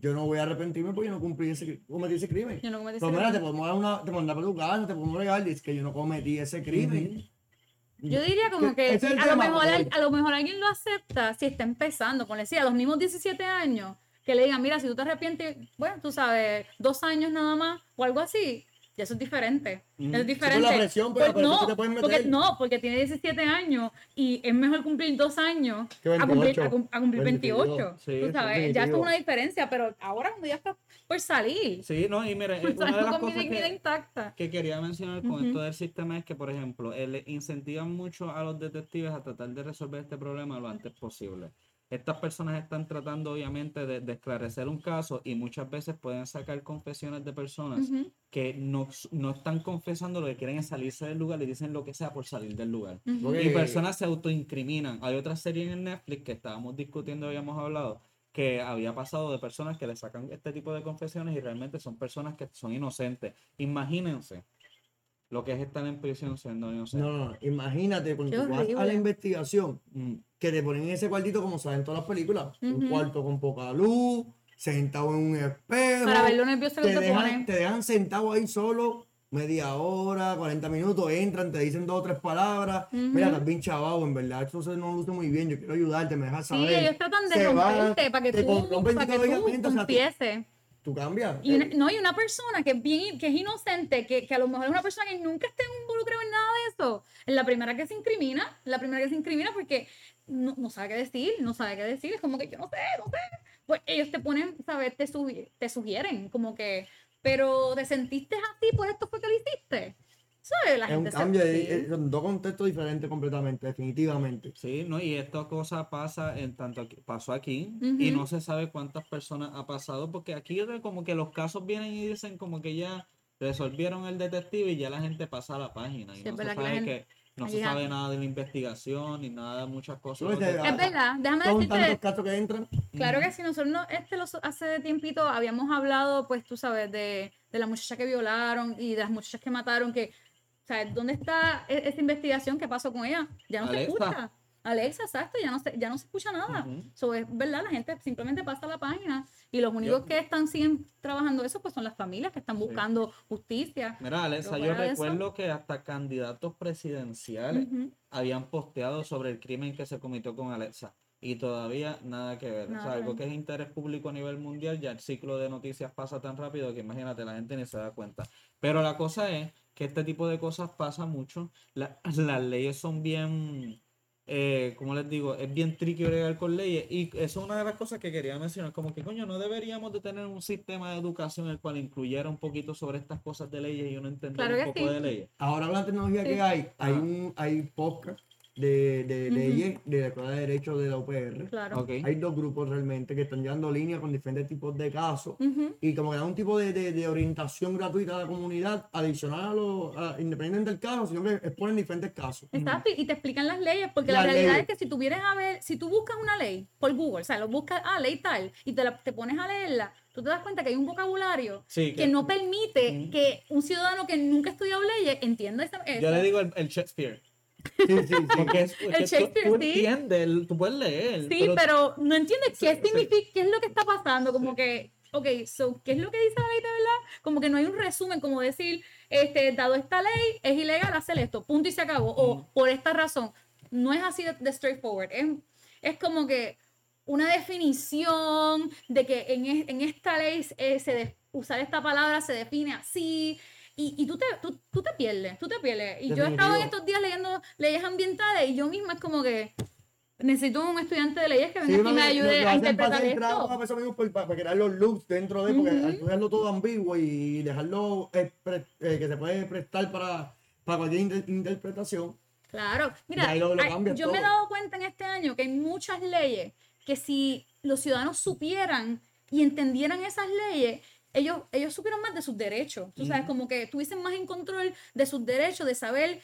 yo no voy a arrepentirme porque yo no cumplí ese, cometí ese crimen. Yo no cometí Pero ese mira, te podemos dar una, te podemos dar para tu casa, te podemos regalar, y es que yo no cometí ese crimen. Yo diría como que es a lo, tema, mejor, porque- a lo mejor alguien lo acepta si está empezando, con decir, a los mismos 17 años, que le digan, mira, si tú te arrepientes, bueno, tú sabes, dos años nada más o algo así, ya eso es diferente. Mm. Eso es Sí, diferente. por la presión, pero Pues no, que te pueden porque, meter. no, porque tiene 17 años y es mejor cumplir dos años a cumplir, 28. a, cum- a cumplir 28. 22. Sí, tú sabes, ya esto es una diferencia, pero ahora cuando ya está por salir, Sí, no, y mire, eh, una de las cosas que, intacta. que quería mencionar con Ujú. esto del sistema es que, por ejemplo, él incentiva mucho a los detectives a tratar de resolver este problema lo antes posible. Estas personas están tratando, obviamente, de, de esclarecer un caso y muchas veces pueden sacar confesiones de personas que no, no están confesando lo que quieren es salirse del lugar y dicen lo que sea por salir del lugar. Y personas se autoincriminan. Hay otra serie en Netflix que estábamos discutiendo, habíamos hablado, que había pasado de personas que le sacan este tipo de confesiones y realmente son personas que son inocentes. Imagínense lo que es estar en prisión siendo inocente. No, no. Imagínate cuando Qué tú vas a la investigación, Mm, que te ponen en ese cuartito como salen todas las películas. Un Ujú. cuarto con poca luz, sentado en un espejo. Para ver lo nervioso que te, te dejan, pone. te dejan sentado ahí solo media hora, 40 minutos, entran, te dicen dos o tres palabras. Mira, estás bien chavado, en verdad, esto se no luce muy bien, yo quiero ayudarte, me dejas Sí, saber. ellos tratan de Se van, romperte para que te tú, para que tú psicológicamente, o sea, tú-. Tú cambias. Y una- no, y una persona que es bien, que es inocente, que, que a lo mejor es una persona que nunca esté involucrada en nada de eso, es la primera que se incrimina, la primera que se incrimina porque no, no sabe qué decir, no sabe qué decir, es como que yo no sé, no sé. Pues ellos te ponen, ¿sabes? Te, sugi- te sugieren, como que, pero te sentiste así, por esto fue que lo hiciste. ¿Sabes? La Es un gente se- cambio, sí. es- es- son dos contextos diferentes completamente, definitivamente. Sí, ¿no? Y esta cosa pasa en tanto aquí- pasó aquí y no se sabe cuántas personas ha pasado porque aquí como que los casos vienen y dicen como que ya resolvieron el detective y ya la gente pasa a la página y Sí, no se verdad que la sabe gente- que no se sabe nada de la investigación ni nada de muchas cosas. Los. Es verdad, déjame decirte, casos que entran. Claro que sí, nosotros no, este lo, hace tiempito habíamos hablado, pues tú sabes, de, de la muchacha que violaron y de las muchachas que mataron, que, o sea, ¿dónde está e- esa investigación? ¿Qué pasó con ella? Ya no se Alexa. escucha. Alexa, exacto, ya no se, ya no se escucha nada. So, es verdad, la gente simplemente pasa la página y los únicos Yo- que están siguen trabajando eso, pues son las familias que están buscando justicia. Mira, Alexa, yo eso- recuerdo que hasta candidatos presidenciales habían posteado sobre el crimen que se cometió con Alexa. Y todavía nada que ver. O sea, algo que es interés público a nivel mundial, ya el ciclo de noticias pasa tan rápido que imagínate, la gente ni se da cuenta. Pero la cosa es que este tipo de cosas pasa mucho. La- las leyes son bien, eh, como les digo, es bien tricky bregar con leyes. Y eso es una de las cosas que quería mencionar. Como que, coño, no deberíamos de tener un sistema de educación en el cual incluyera un poquito sobre estas cosas de leyes y uno entender Claro un poco sí. de leyes. Ahora la tecnología Sí. que hay, hay, Ah. un, hay podcast de, de leyes de la Escuela de Derecho de la UPR. Claro. Hay dos grupos realmente que están llevando líneas con diferentes tipos de casos y como que dan un tipo de, de- de orientación gratuita a la comunidad adicional a lo a- independiente del caso, sino que exponen diferentes casos. Exacto, y te explican las leyes, porque Las la realidad leyes. es que si tú vienes a ver, si tú buscas una ley por Google, o sea, lo buscas, ah, ley tal, y te, la- te pones a leerla, tú te das cuenta que hay un vocabulario Sí, que no permite que un ciudadano que nunca ha estudiado leyes entienda esa. Yo le digo el, el Shakespeare. Sí, sí, sí. Porque es, porque tú- Shakespeare, tú, sí. entiendes, el- tú puedes leer. Sí, pero, no entiendes qué Sí, significa, qué es lo que está pasando, como que, ok, so, ¿qué es lo que dice la ley de verdad? Como que no hay un resumen, como decir, este, dado esta ley, es ilegal hacer esto, punto y se acabó, o por esta razón. No es así de, de straightforward, es, es como que una definición de que en, es- en esta ley eh, se de- usar esta palabra se define así. Y, y tú, te, tú, tú te pierdes, tú te pierdes. Y yo he estado en Definitivo. estos días leyendo leyes ambientales y yo misma es como que necesito un estudiante de leyes que venga Sí, y me ayude a interpretar esto. mismo, por- para, crear los looks dentro de, porque Ujú. al tú dejarlo todo ambiguo y dejarlo eh, pre- eh, que se puede prestar para, para cualquier inter- interpretación. Claro, mira, lo- lo hay- yo me he todo. dado cuenta en este año que hay muchas leyes que si los ciudadanos supieran y entendieran esas leyes, ellos, ellos supieran más de sus derechos. Tú sabes, como que estuviesen más en control de sus derechos, de saber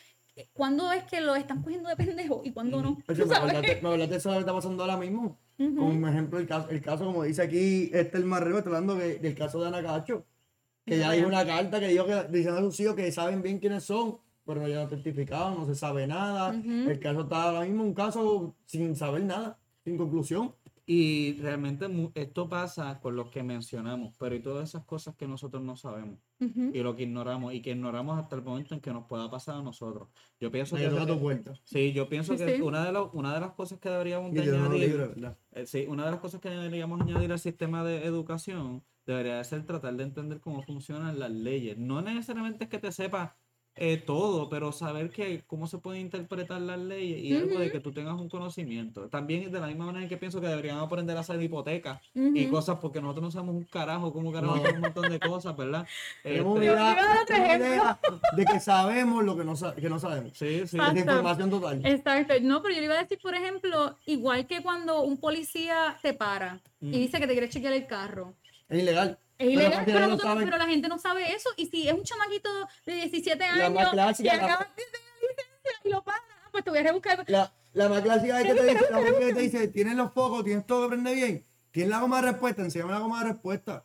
cuándo es que lo están cogiendo de pendejo y cuándo no. Oye, me hablaste, me hablaste eso que está pasando ahora mismo. Ujú. Como ejemplo, el caso, el caso, como dice aquí este el Marrero, está hablando de- del caso de Ana Cacho. Que ya Ya, dijo ya. una carta que dijo que diciendo a sus hijos que saben bien quiénes son, pero no han certificado, no se sabe nada. El caso está ahora mismo un caso sin saber nada, sin conclusión. Y realmente mu- esto pasa con los que mencionamos, pero y todas esas cosas que nosotros no sabemos y lo que ignoramos y que ignoramos hasta el momento en que nos pueda pasar a nosotros. Yo pienso Ahí que, lo sí, yo pienso Sí, que sí. una de, las una de las cosas que deberíamos lo. Eh, Sí, una de las cosas que deberíamos añadir al sistema de educación debería de ser tratar de entender cómo funcionan las leyes. No necesariamente es que te sepas eh, todo, pero saber que cómo se pueden interpretar las leyes y algo de que tú tengas un conocimiento. También de la misma manera en que pienso que deberíamos aprender a hacer hipotecas y cosas porque nosotros no sabemos un carajo cómo carajo No. un montón de cosas, ¿verdad? Este, Yo- yo a de que sabemos lo que no, que no sabemos. sí, sí. Es Exacto. información total. Exacto. No, pero yo le iba a decir, por ejemplo, igual que cuando un policía te para y dice que te quiere chequear el carro. Es ilegal. Es ilegal, pero, no saben. pero la gente no sabe eso. Y si es un chamaquito de 17 La años clásica, y la- acaba de tener licencia y lo para, ah, pues te voy a rebuscar. La, la más clásica es que te dice, la que te dice, tienes los focos, tienes todo que prende bien, tienes la goma de respuesta, enséñame la goma de respuesta.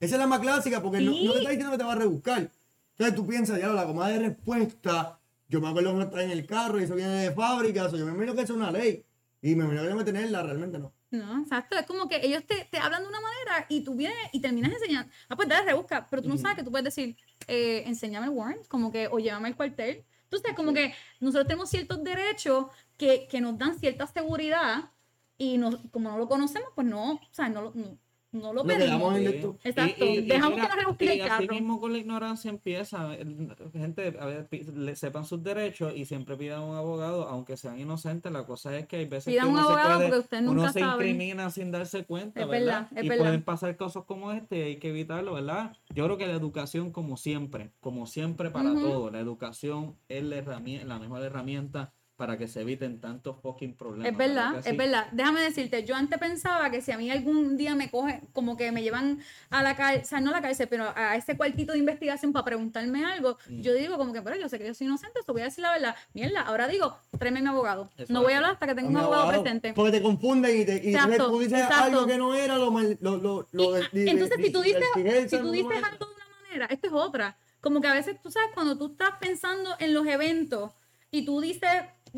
Esa es la más clásica porque no, Sí. no te está diciendo que te va a rebuscar. Entonces tú piensas, ya la goma de respuesta, yo me acuerdo que no está en el carro y eso viene de fábrica, so yo me imagino que es una ley. Y me imagino que debe tenerla, realmente no. No, exacto. Es como que ellos te, te hablan de una manera y tú vienes y terminas enseñando. Ah, pues dale, rebusca. Pero tú no sabes que tú puedes decir, eh, enséñame el warrant, como que, o llévame al cuartel. Entonces, como que nosotros tenemos ciertos derechos que, que nos dan cierta seguridad y nos, como no lo conocemos, pues no, o sea, no, lo- no, no lo pedimos. Exacto. Dejamos que nos rebusque el y así carro. mismo con la ignorancia empieza. el- Gente, a ver, le- sepan sus derechos y siempre pidan un abogado, aunque sean inocentes. La cosa es que hay veces Pidan que un uno se puede- usted nunca uno se incrimina sin darse cuenta, Es ¿verdad? verdad, es y verdad. pueden pasar cosas como este y hay que evitarlo, ¿verdad? Yo creo que la educación, como siempre, como siempre para Ujú. todo, la educación es la, herramien- la mejor herramienta para que se eviten tantos fucking problemas. Es verdad, es verdad. Déjame decirte, yo antes pensaba que si a mí algún día me coge, como que me llevan a la cárcel, o sea, no a la cárcel, pero a ese cuartito de investigación para preguntarme algo, Mm. yo digo como que, pero yo sé que yo soy inocente, eso voy a decir la verdad. Mierda, ahora digo, tráeme a mi abogado. No voy a hablar hasta que tenga un abogado, abogado, presente. Porque te confunden y, te, y Exacto, tú dices exacto. algo que no era, lo, mal- lo, lo, lo Y, de- ah, entonces, de- si tú dices, si tú dices es- algo de una manera, esto es otra. Como que a veces tú sabes, cuando tú estás pensando en los eventos y tú dices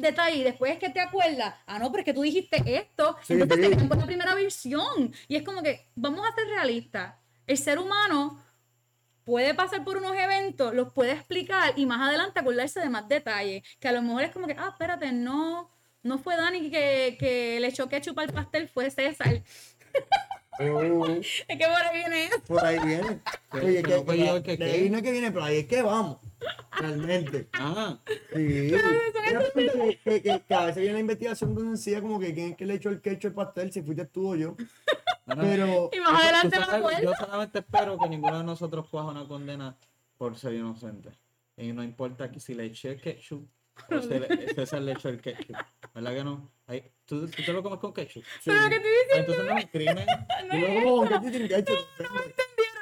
detalles y después es que te acuerdas, ah, no, pero es que tú dijiste esto, Sí, entonces sí. te quedan con la primera versión. Y es como que, vamos a ser realistas. El ser humano puede pasar por unos eventos, los puede explicar y más adelante acordarse de más detalles. Que a lo mejor es como que, ah, espérate, no, no fue Dani que, que le echó ketchup al pastel, fue César. Es que por ahí viene eso. por ahí viene. Que- Oye, que que, no yo el que de ahí no es que viene, pero ahí es que vamos. Realmente. Ah, Sí. Mira, que, que, que, que a veces viene la investigación donde decía como que quién es que le echó el ketchup al pastel, si fuiste tú o yo. Pero Y más adelante sabes, acuerdo. Yo solamente espero que ninguno de nosotros coja una condena por ser inocente. Y no importa que si le eché ketchup o se le, César le echó el ketchup. ¿Verdad que no? Ahí, ¿tú, tú te lo comes con ketchup? sí. Pero que diciendo, Ah, Entonces no es un crimen. Ketchup sin ketchup.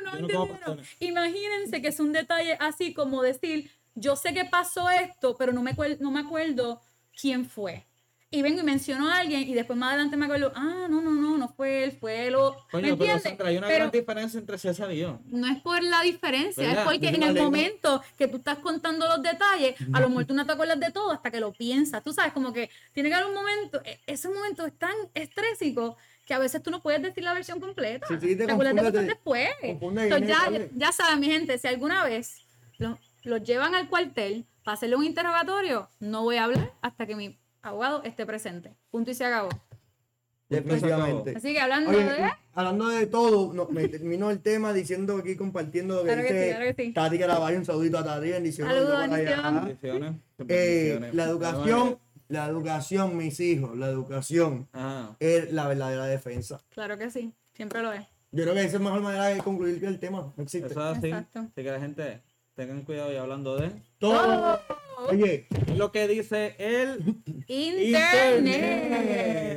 no Yo no como entendieron. pasteles. Imagínense que es un detalle así como decir, yo sé que pasó esto, pero no me, no me acuerdo quién fue. Y vengo y menciono a alguien y después más adelante me acuerdo, ah, no, no, no, no fue él, fue él. o- ¿Me Coño, pero entiendes? Sandra, hay una Pero gran diferencia entre César y yo. no es por la diferencia, es porque en el momento que tú estás contando los detalles, a lo mejor tú no te acuerdas de todo hasta que lo piensas. Tú sabes, como que tiene que haber un momento, e- ese momento es tan estrésico que a veces tú no puedes decir la versión completa. Sí, sí, te acuerdas de después. Entonces, ya, ya saben, mi gente, si alguna vez lo- los llevan al cuartel para hacerle un interrogatorio, no voy a hablar hasta que mi abogado esté presente. Punto y se acabó. Definitivamente. Así que hablando Oye, de... hablando de todo, no, me termino el tema diciendo aquí, compartiendo lo que Claro que sí, dice claro que sí. Tati Caraballo, un saludito a Tati, bendiciones. Saludos, bendiciones. Eh, la educación, la educación, mis hijos, la educación Ah, es la verdadera defensa. Claro que sí, siempre lo es. Yo creo que esa es la mejor manera de concluir el tema. No existe. eso es así. Exacto. Así que la gente tengan cuidado y hablando de Todo. Oye, lo que dice el Internet. Internet.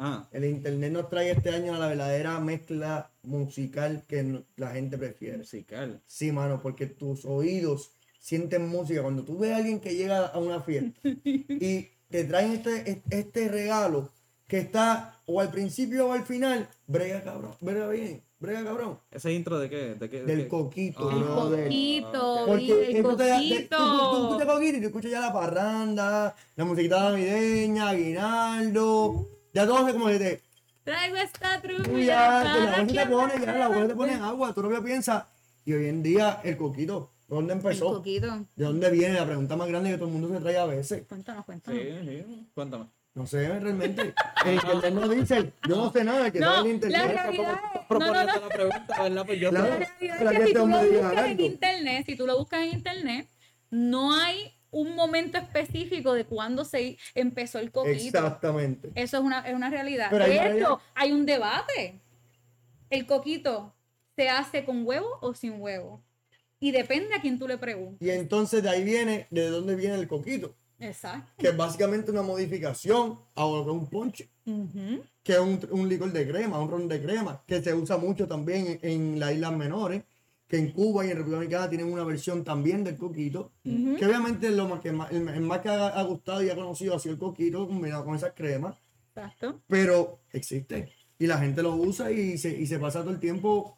Ah, el internet nos trae este año la verdadera mezcla musical que la gente prefiere. musical. Sí, mano, porque tus oídos sienten música. Cuando tú ves a alguien que llega a una fiesta y te traen este, este regalo que está o al principio o al final, brega cabrón, brega bien, brega cabrón. ¿Ese intro de qué? ¿De qué? de Del qué? coquito, Ah, El brother. coquito, Porque el te de- tú, coquito. tú- tú escuchas coquito y tú escuchas ya la parranda, la musiquita navideña, aguinaldo, ya todo se como que te, Traigo esta trulla la voz te pone, ya la voz te pone agua, tú lo que piensas. Y hoy en día el coquito, ¿de dónde El empezó? coquito. ¿De dónde viene? La pregunta más grande que todo el mundo se trae a veces. Cuéntanos, cuéntanos. Sí, sí. Cuéntame. No sé realmente. El internet no dice, yo no sé nada, que No, sabe el la internet. realidad es... No, no, Proponiendo no. la pregunta, ¿verdad? Pues yo Claro. La realidad es que que si este tú lo hombre diga buscas en internet, si tú lo buscas en internet, no hay un momento específico de cuándo se empezó el coquito. Exactamente. Eso es una, es una realidad. Pero hay de una hecho, realidad. hay un debate. El coquito se hace con huevo o sin huevo. Y depende a quién tú le preguntes. Y entonces de ahí viene, de dónde viene el coquito. Exacto. Que es básicamente una modificación a es un ponche. Que es un, un licor de crema, un ron de crema, que se usa mucho también en, en las islas menores, que en Cuba y en República Dominicana tienen una versión también del coquito, que obviamente lo más que más, el, el más que ha, ha gustado y ha conocido ha sido el coquito combinado con esas cremas, Exacto. pero existe y la gente lo usa y se, y se pasa todo el tiempo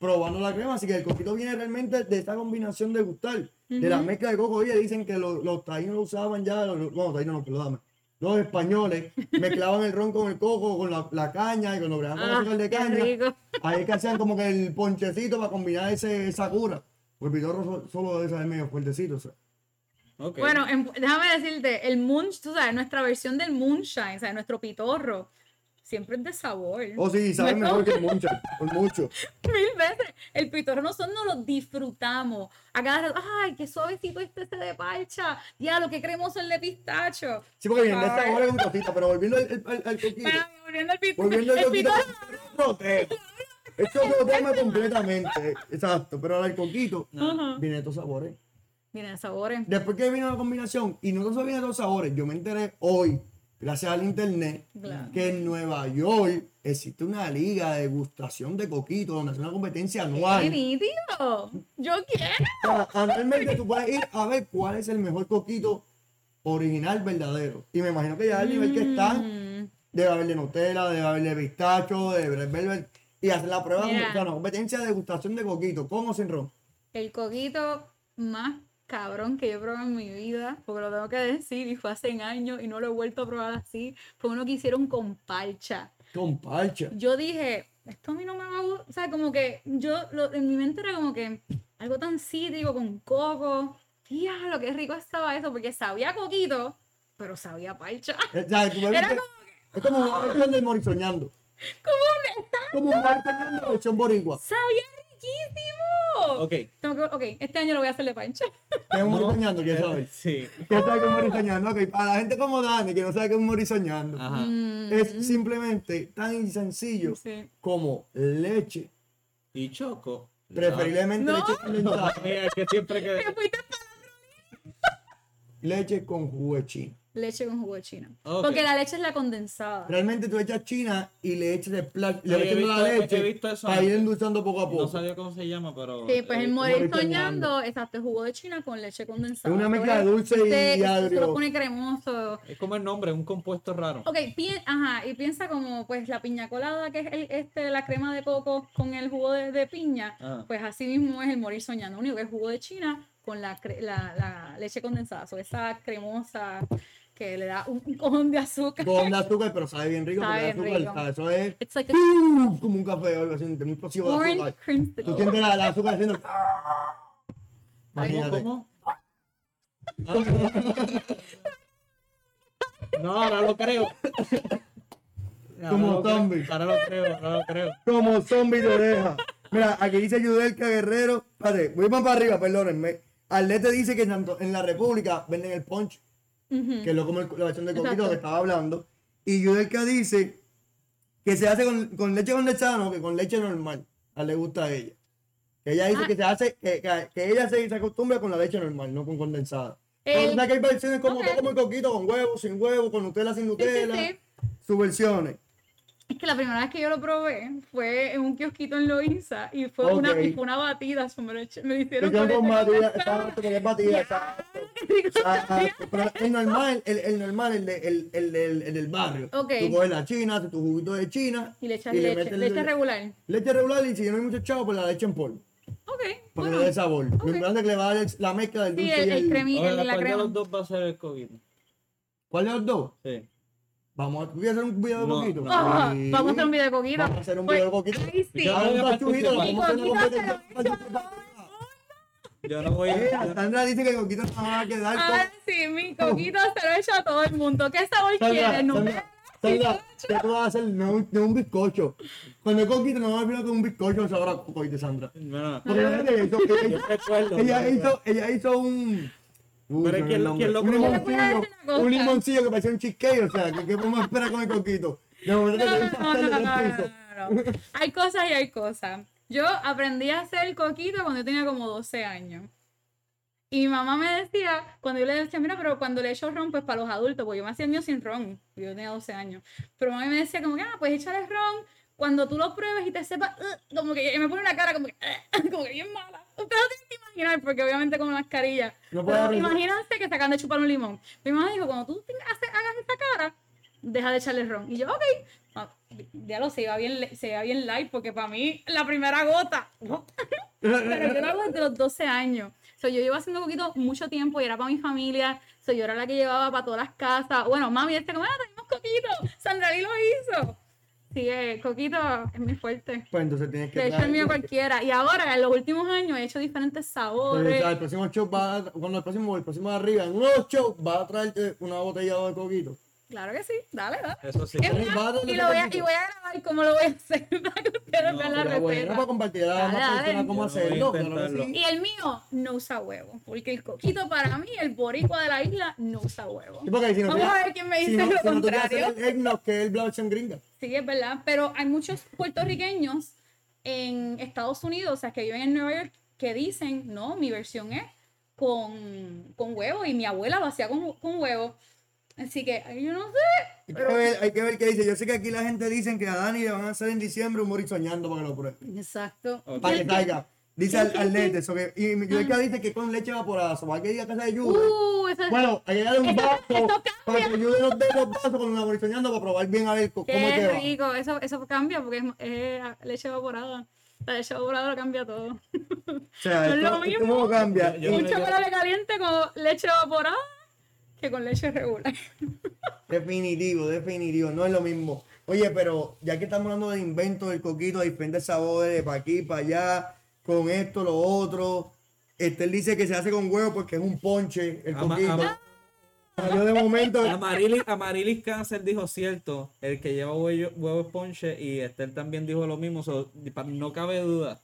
probando la crema, así que el coquito viene realmente de esta combinación de gustar, de la mezcla de coco, oye, dicen que los, los taínos lo usaban ya, los, bueno, taínos no, perdóname, los españoles mezclaban el ron con el coco, con la, la caña y cuando bregaban con Ah, de caña, rico. ahí es que hacían como que el ponchecito para combinar ese, esa cura. El pitorro so- solo debe saber medio fuertecito. o sea. Ok. Bueno, en- déjame decirte, el moonshine, tú sabes, nuestra versión del moonshine, o sea, nuestro pitorro, siempre es de sabor. Oh, sí, sabe No mejor que mucho, por mucho. Mil veces. El pitorro nosotros no lo disfrutamos. A cada rato, ay, qué suavecito este este de parcha. Ya, lo que cremoso el de pistacho. Sí, porque viene de Ay. sabor es un cosita, pero volviendo al, al, al coquito. Pero volviendo al pit- Volviendo al coquito, pitorro. es otro tema. Es otro tema completamente. Exacto, pero al coquito Ajá. viene de estos sabores. Sabores. Después que vino la combinación, y no solo viene de los sabores, yo me enteré hoy, gracias al internet, Claro. que en Nueva York existe una liga de degustación de coquito, donde hace una competencia anual. ¡Qué nítido! Yo quiero. Anualmente tú puedes ir a ver cuál es el mejor coquito original, verdadero. Y me imagino que ya al nivel que están, Mm, debe haber de Nutella, debe haber de pistacho, de Red Velvet, y hacer la prueba, Mira. o sea, una competencia de degustación de coquito, con o sin ron. El coquito más cabrón que yo he probado en mi vida, porque lo tengo que decir, y fue hace años y no lo he vuelto a probar así, fue uno que hicieron con parcha. Con parcha. Yo dije, esto a mí no me va a gustar, o sea, como que yo, lo- en mi mente era como que algo tan cítrico con coco, lo que rico estaba eso, porque sabía coquito, pero sabía a parcha. O sea, tú ves Era que- como es como una versión del morisoñando. Como un morisoñando versión boricua. ¡Sabía riquísimo! Ok. Tengo que- ok, este año lo voy a hacer de pancha. ¿Qué es un morisoñando? ¿Quieres saber? Sí. ¿Qué sabe que es un morisoñando? Ok, para la gente como Dani, que no sabe que es un morisoñando, Ajá. Mm, es simplemente tan sencillo sí. como leche. Y choco. Preferiblemente No. leche condensada. Mira, que siempre que. Leche con jugo. Leche con jugo de china. Porque la leche es la condensada. Realmente tú echas china y le echas el pla- le he echas la he leche visto eso para antes. ir endulzando poco a No poco. sabía cómo se llama, pero. Sí, pues he el morir soñando, exacto, es jugo de china con leche condensada. Es una mezcla de dulce y eso agrio. Se lo pone cremoso. Es como el nombre, un compuesto raro. Ok, pi- ajá, y piensa como pues la piña colada, que es el, este, la crema de coco con el jugo de, de piña, Ajá. pues así mismo es el morir soñando. Lo único que es jugo de china con la, la leche condensada, o esa cremosa que le da un, un cojón de azúcar. Con azúcar, pero sabe bien rico. Sabe porque bien azúcar, rico. eso es It's like a como un café o algo así, muy explosivo de azúcar. Tú sientes la, la azúcar haciendo. Imagínate. ¿Cómo? No, ahora lo creo. Como zombie. Ahora lo creo, ahora lo creo. Como zombie de oreja. Mira, aquí dice Yudelka Guerrero. Espérate, voy más para arriba, perdónenme. Arlete dice que tanto en la República venden el que es lo como el- la versión de coquito que estaba hablando. Y Yudelka dice que se hace con, con leche condensada, no, que con leche normal. A le gusta a ella. Que ella dice Ah. que se hace, que, que, que ella se, se acostumbra con la leche normal, no con condensada. Pero El- sea que hay versiones como, Ok. como el coquito, con huevo, sin huevo, con Nutella, sin Sí, sí, Nutella. sí. Sus versiones. Es que la primera vez que yo lo probé fue en un kiosquito en Loiza y fue, una, Ok. y fue una batida. me, lo eché- me lo Yo hicieron tengo con batida, exacto, porque es batida, exacto. Ah, pero el normal, el, el normal, el, de, el, el, del- el del barrio. Ok. Tú coges la china, tu juguito de china. Y le echas y le leche, metes leche le- regular. Leche regular y si no hay mucho chavo, pues la leche en polvo. Ok, Porque bueno. le dé sabor. Lo importante es que le va a dar el- la mezcla del Sí, dulce el, y el el... cremi, Ahora, el- la ¿cuál de crema. los dos va a ser el COVID? ¿Cuál de los dos? Sí. Vamos a, ¿tú quieres hacer un video de No, coquito? no. Sí. Vamos a hacer un video de coquito. Vamos a hacer un video de coquito. Ay, sí. Yo- voy a a no voy a. Eh, Sandra dice que el coquito no va a quedar Ah, con... sí, mi coquito se lo echa a todo el mundo. ¿Qué sabor Sandra, quieres? No Sandra, Sandra, ¿qué tú vas a hacer? No, un- no un bizcocho. Cuando el coquito no va a olvidar que un bizcocho sabor a coquito, Sandra. Bueno, Porque ella hizo, yo ella, recuerdo. ella hizo, ella hizo un. Uy, Pero se me ¿quién el lo- lo un limoncillo, un que parecía un cheesecake, o sea, que qué podemos esperar con el coquito. De momento No, no, un no, pastel de no, tres no, pisos. no, no, no. Hay cosas y hay cosas. Yo aprendí a hacer coquito cuando yo tenía como 12 años. Y mi mamá me decía, cuando yo le decía, mira, pero cuando le echo ron, pues para los adultos, porque yo me hacía el mío sin ron, yo tenía 12 años. Pero mamá me decía como que, ah, pues échale ron, cuando tú lo pruebes y te sepa, "Ugh", como que me pone una cara como que, como que bien mala. Ustedes no tienen que imaginar, porque obviamente con mascarilla. No pero imagínense que se acaban de chupar un limón. Mi mamá dijo, cuando tú hagas esa cara, deja de echarle ron. Y yo, ok. Ah, Ya lo se iba bien, se iba bien light, porque para mí la primera gota. Pero yo lo hago desde los 12 años. So, yo llevo haciendo coquito mucho tiempo y era para mi familia. So, yo era la que llevaba para todas las casas. Bueno, mami decía como, ah, tenemos coquito. Sandra Lee lo hizo. Sí, eh, coquito es muy fuerte. Pues entonces tienes que. De hecho, el traer- mío cualquiera. Y ahora, en los últimos años, he hecho diferentes sabores. el próximo show va a, cuando el próximo, el próximo de arriba, en unos shows va a traerte una botella de coquito. Claro que sí, dale, dale. Eso sí. Es más, y, lo voy a, y voy a grabar cómo lo voy a hacer para que ustedes No, vean la bueno, receta. para compartir a las demás personas cómo no hacerlo. sí. Y el mío no usa huevo, porque el coquito para mí, el boricua de la isla, no usa huevo. Sí, porque si no Vamos te- a ver quién me si dice no- lo si contrario. el eggnog, que es el Black gringa. Sí, es verdad, pero hay muchos puertorriqueños en Estados Unidos, o sea, que viven en Nueva York, que dicen, no, mi versión es con, con huevo y mi abuela lo hacía con, con huevo. Así que yo no sé. Hay que, ver, hay que ver qué dice. Yo sé que aquí la gente dice que a Dani le van a hacer en diciembre un morir soñando para que lo pruebe. Exacto. Para que caiga. Dice al, al eso que- y mi que dice que con leche evaporada. So, hay que ir a casa de Jude. Uh, Bueno, hay que darle un vaso para que Jude nos dé los vasos con una morir soñando para probar bien a ver cómo qué te va. rico. Eso, eso cambia porque es, es leche evaporada. La leche evaporada lo cambia todo. O sea, No es esto, lo mismo. cómo cambia. Yo- yo- Un Y- chocolate caliente con leche evaporada que con leche regular. Definitivo, definitivo, no es lo mismo. Oye, pero ya que estamos hablando de inventos del coquito, de diferentes sabores, de para aquí, para allá, con esto, lo otro. Este él dice que se hace con huevo porque es un ponche, el Ama- coquito. ama- Yo de momento, Amarilis, Amarilis Cáncer dijo cierto, el que lleva huevo, huevo es ponche y Esther también dijo lo mismo, so, no cabe duda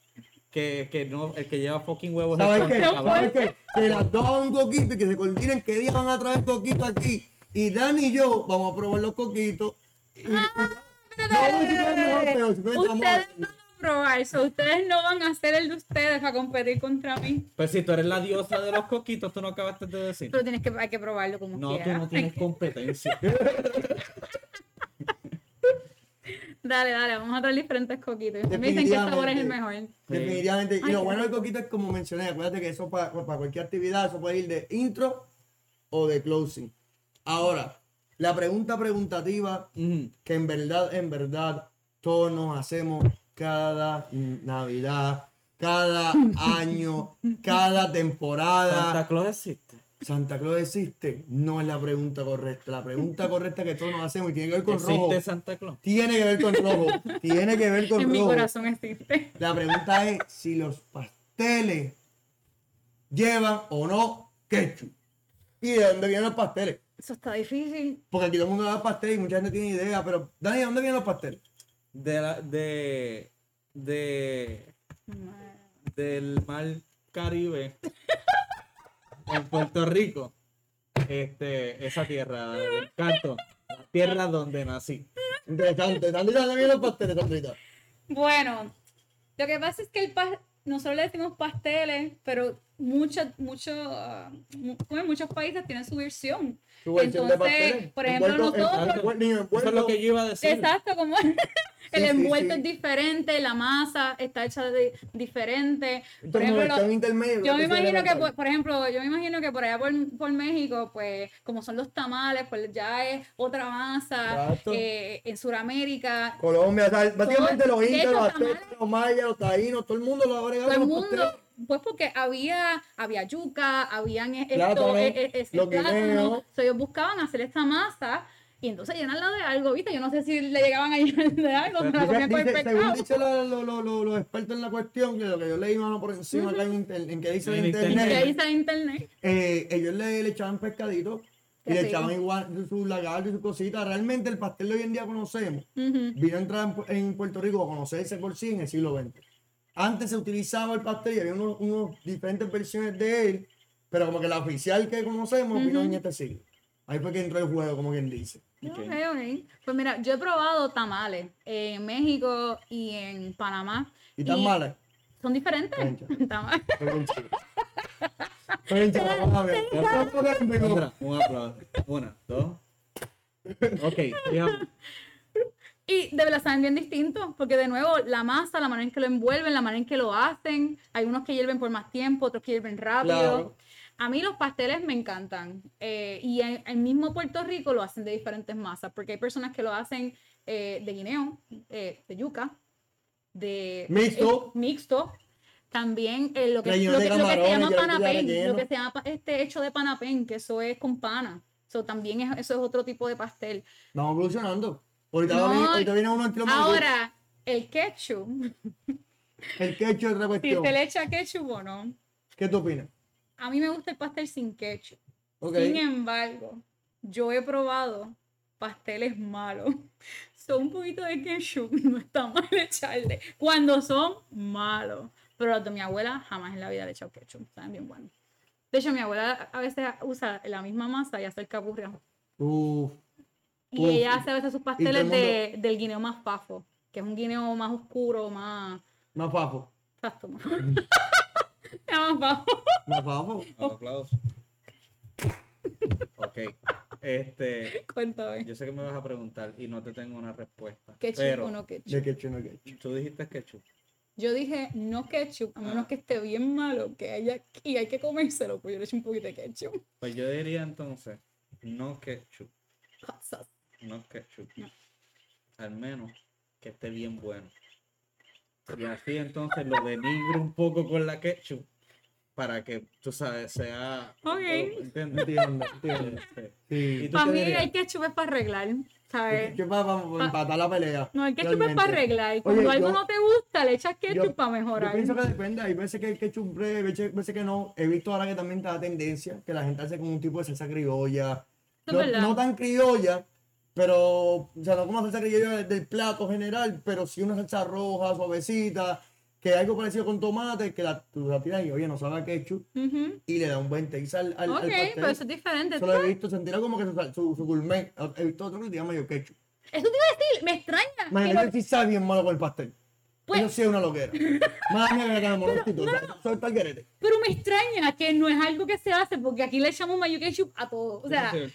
que, que no, el que lleva fucking huevo es el ¿sabes qué? ¿Sabes qué? Que las dos hagan un coquito y que se coordinen qué día van a traer coquito aquí. Y Dani y yo vamos a probar los coquitos. Y- no a a- Ustedes van a probar eso. Ustedes no van a hacer el de ustedes para competir contra mí. Pues si tú eres la diosa de los coquitos, tú no acabaste de decir. Pero tienes que, hay que probarlo como No, tú quieras. no tienes competencia. Dale, dale, vamos a traer diferentes coquitos. Me dicen que el sabor es el mejor. Definitivamente. Y Ay, lo bueno del coquito es como mencioné, acuérdate que eso para, para cualquier actividad, eso puede ir de intro o de closing. Ahora, la pregunta preguntativa que en verdad, en verdad, todos nos hacemos cada Navidad, cada año, cada temporada. Santa Claus existe. Santa Claus existe, no es la pregunta correcta. La pregunta correcta que todos nos hacemos y tiene que ver con rojo. ¿Existe Santa Claus? Tiene que ver con rojo. Tiene que ver con En mi rojo. corazón existe. La pregunta es si los pasteles llevan o no ketchup. ¿Y de dónde vienen los pasteles? Eso está difícil. Porque aquí todo el mundo da pasteles y mucha gente tiene idea, pero Dani, ¿de dónde vienen los pasteles? De la, de, de, del mar Caribe en Puerto Rico. Este, esa tierra, del canto, la tierra donde nací. Interesante. Dani, ¿de dónde vienen los pasteles, Sandrita? Bueno, lo que pasa es que el pas- nosotros le decimos pasteles, pero muchos muchos ah, mu- como en muchos países tienen su versión. Su versión de Entonces, por ejemplo, Envuelto- nosotros- envuelto- Eso es envuelto- lo que yo iba a decir. Exacto, como el sí, envuelto sí. es diferente, la masa está hecha de diferente. Por ejemplo, versión lo- intermedia, yo me imagino que, por, por ejemplo, yo me imagino que por allá por, por México, pues, como son los tamales, pues ya es otra masa. Exacto. Eh, en Sudamérica, Colombia, o sea, básicamente Todo- los hecho, los aztecas, los mayas, los taínos, todo el mundo lo ha agregado todo el mundo. Pues porque había, había yuca, habían e- esto, Plátano, e- e- ese los plátano. So, ellos buscaban hacer esta masa y entonces llenarla de algo, ¿viste? Yo no sé si le llegaban a llenar de algo, se la Dice- comían con el dice- según pescado. dice la- lo- lo- lo- los expertos en la cuestión, que lo que yo leí mano por encima acá en, inter- en que dice En en internet. internet, Y ahí está en internet. eh, ellos le, le echaban pescaditos y le rico. echaban igual sus lagartos y sus cositas. Realmente el pastel de hoy en día conocemos Ujú. vino a entrar en, en Puerto Rico a conocerse por sí en el siglo XX. Antes se utilizaba el pastel y había unos, unos diferentes versiones de él, pero como que la oficial que conocemos vino en este siglo. Ahí fue que entró el juego, como quien dice. Ok. Ok, ok. Pues mira, yo he probado tamales en México y en Panamá. ¿Y tan malas? Son diferentes. Tamales. Concha, vamos a ver. Sandra, un aplauso. Una, dos. Ok. Y de verdad saben bien distintos, porque de nuevo la masa, la manera en que lo envuelven, la manera en que lo hacen, hay unos que hierven por más tiempo, otros que hierven rápido. Claro. A mí los pasteles me encantan. eh, y en el mismo Puerto Rico lo hacen de diferentes masas, porque hay personas que lo hacen eh, de guineo, eh, de yuca, de Mixto. mixto. También lo, que, lo, que, lo que se llama panapén, lo que se llama este hecho de panapén, que eso es con pana. So, también es, eso es otro tipo de pastel. Vamos evolucionando. Ahorita, No, viene, ahorita viene uno entre los Ahora, el ketchup. El quecho es otra Si cuestión. se le echa ketchup o no. ¿Qué tú opinas? A mí me gusta el pastel sin ketchup. Sin embargo, yo he probado pasteles malos. Son un poquito de ketchup, no está mal echarle. Cuando son malos. Pero los de mi abuela jamás en la vida le he echado ketchup. Saben bien buenos. De hecho, mi abuela a veces usa la misma masa y hace el capurria. Uf. Y Uf, ella hace a veces sus pasteles de, del guineo más pafo, que es un guineo más oscuro, más... Más papo. Exacto, más, más pafo. Más papo. Aplausos. Ok. Este, Cuéntame. yo sé que me vas a preguntar y no te tengo una respuesta. Ketchup pero o no ketchup. De ketchup, no ketchup. tú dijiste ketchup. Yo dije no ketchup, a menos Ah. que esté bien malo, que haya y hay que comérselo, pues yo le echo un poquito de ketchup. Pues yo diría entonces, no ketchup. Hot sauce. No ketchup. No. Al menos que esté bien bueno. Y así entonces lo denigro un poco con la ketchup para que, tú sabes, sea... Ok. ¿Entiendes? Entiendo, entiendo. Este, Sí. ¿Y Para mí el ketchup es para arreglar, ¿sabes? ¿Qué pasa? Vamos a empatar la pelea. No, el ketchup es para arreglar. Cuando Oye, algo yo- no te gusta, le echas ketchup yo- para Yo mejorar. pienso que depende, hay veces que el ketchup breve, veces, veces que no. He visto ahora que también está la tendencia, que la gente hace como un tipo de salsa criolla. No, no tan criolla, pero, o sea, no como salsa criolla del, del plato general, pero sí una salsa roja, suavecita, que algo parecido con tomate, que la, tú la tiras y, oye, no sabe a ketchup, Ujú. y le da un buen taste al, al, al Ok, pastel. pero eso es diferente. Eso lo he visto, sentirá como que su, su, su gourmet. He visto otro que se llama yo ketchup. Eso te iba a decir, me extraña. que Imagínate si sabe bien malo con el pastel. Pues- Eso sí es una loquera. Madre mía, que me molestito. Soy palguerete. Pero me extraña que no es algo que se hace, porque aquí le echamos mayo ketchup a todo. O sea, es.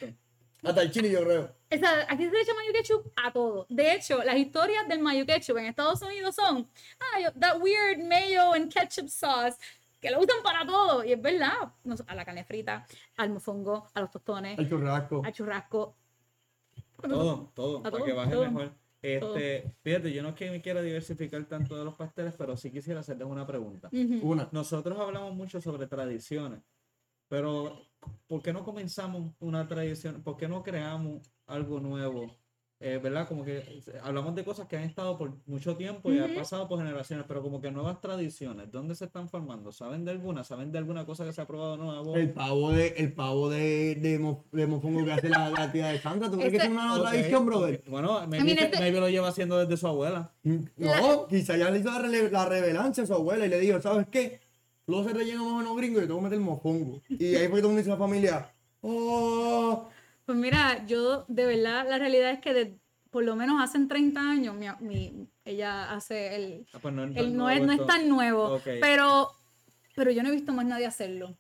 Hasta el chile, yo creo. o sea, aquí se le echa mayo ketchup a todo. De hecho, las historias del mayo ketchup en Estados Unidos son, ah, yo- that weird mayo and ketchup sauce, que lo usan para todo. Y es verdad, no sé, a la carne frita, al mofongo, a los tostones, El churrasco. al churrasco. Todo, todo, A para todo, que baje todo, mejor. Este, fíjate, yo no es que me quiera diversificar tanto de los pasteles, pero sí quisiera hacerles una pregunta. Ujú. Una. Nosotros hablamos mucho sobre tradiciones, pero ¿por qué no comenzamos una tradición? ¿Por qué no creamos algo nuevo? Eh, ¿Verdad? Como que hablamos de cosas que han estado por mucho tiempo y han pasado por generaciones, pero como que nuevas tradiciones, ¿dónde se están formando? ¿Saben de alguna? ¿Saben de alguna cosa que se ha probado nuevo? El pavo de, el pavo de, de, mo- de mofongo que hace la, la tía de Sandra. ¿Tú crees que es una nueva Ok, tradición, brother? Bueno, maybe, mean, este- maybe lo lleva haciendo desde su abuela. No, quizá ya le hizo la, la revelancia a su abuela y le dijo, ¿sabes qué? Luego se rellena más o menos gringo y le tengo que meter mofongo. Y ahí fue mundo dice la familia, oh, Pues mira, yo de verdad, la realidad es que de- por lo menos hace 30 años mi, mi- ella hace el, Ah, pues no, es el- tan no, es, nuevo no es tan nuevo, Ok. pero, pero yo no he visto más nadie hacerlo.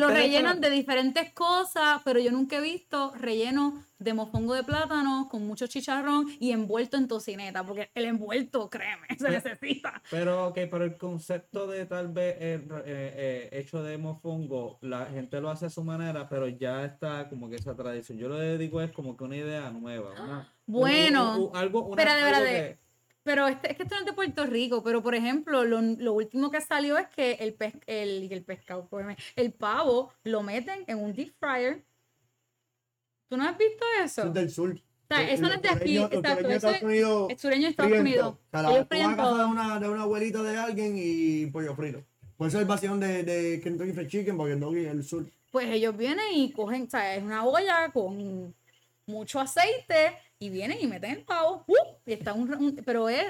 Lo rellenan de diferentes cosas, pero yo nunca he visto relleno de mofongo de plátano con mucho chicharrón y envuelto en tocineta, porque el envuelto, créeme, se necesita. Pero, ok, pero el concepto de tal vez el, eh, eh, hecho de mofongo, la gente lo hace a su manera, pero ya está como que esa tradición. Yo lo que digo es como que una idea nueva. una- Bueno, un- un- algo, una, espérate, algo espérate. Pero este, es que esto no es de Puerto Rico, pero por ejemplo, lo, lo último que salió es que el, pes, el, el pescado, el pavo lo meten en un deep fryer. ¿Tú no has visto eso? es del sur. O sea, eso no es de aquí, exacto, eso Estados Unidos Es sureño de Estados Unidos. todo. Sea, la- Ellos fríen casa de todo. una, de una abuelita de alguien y pollo frito. Por eso el vacío de, de Kentucky Fried Chicken, porque Kentucky es el sur. Pues ellos vienen y cogen, o sea, es una olla con mucho aceite y vienen y meten el pavo. ¡uh! y está un, un- pero es,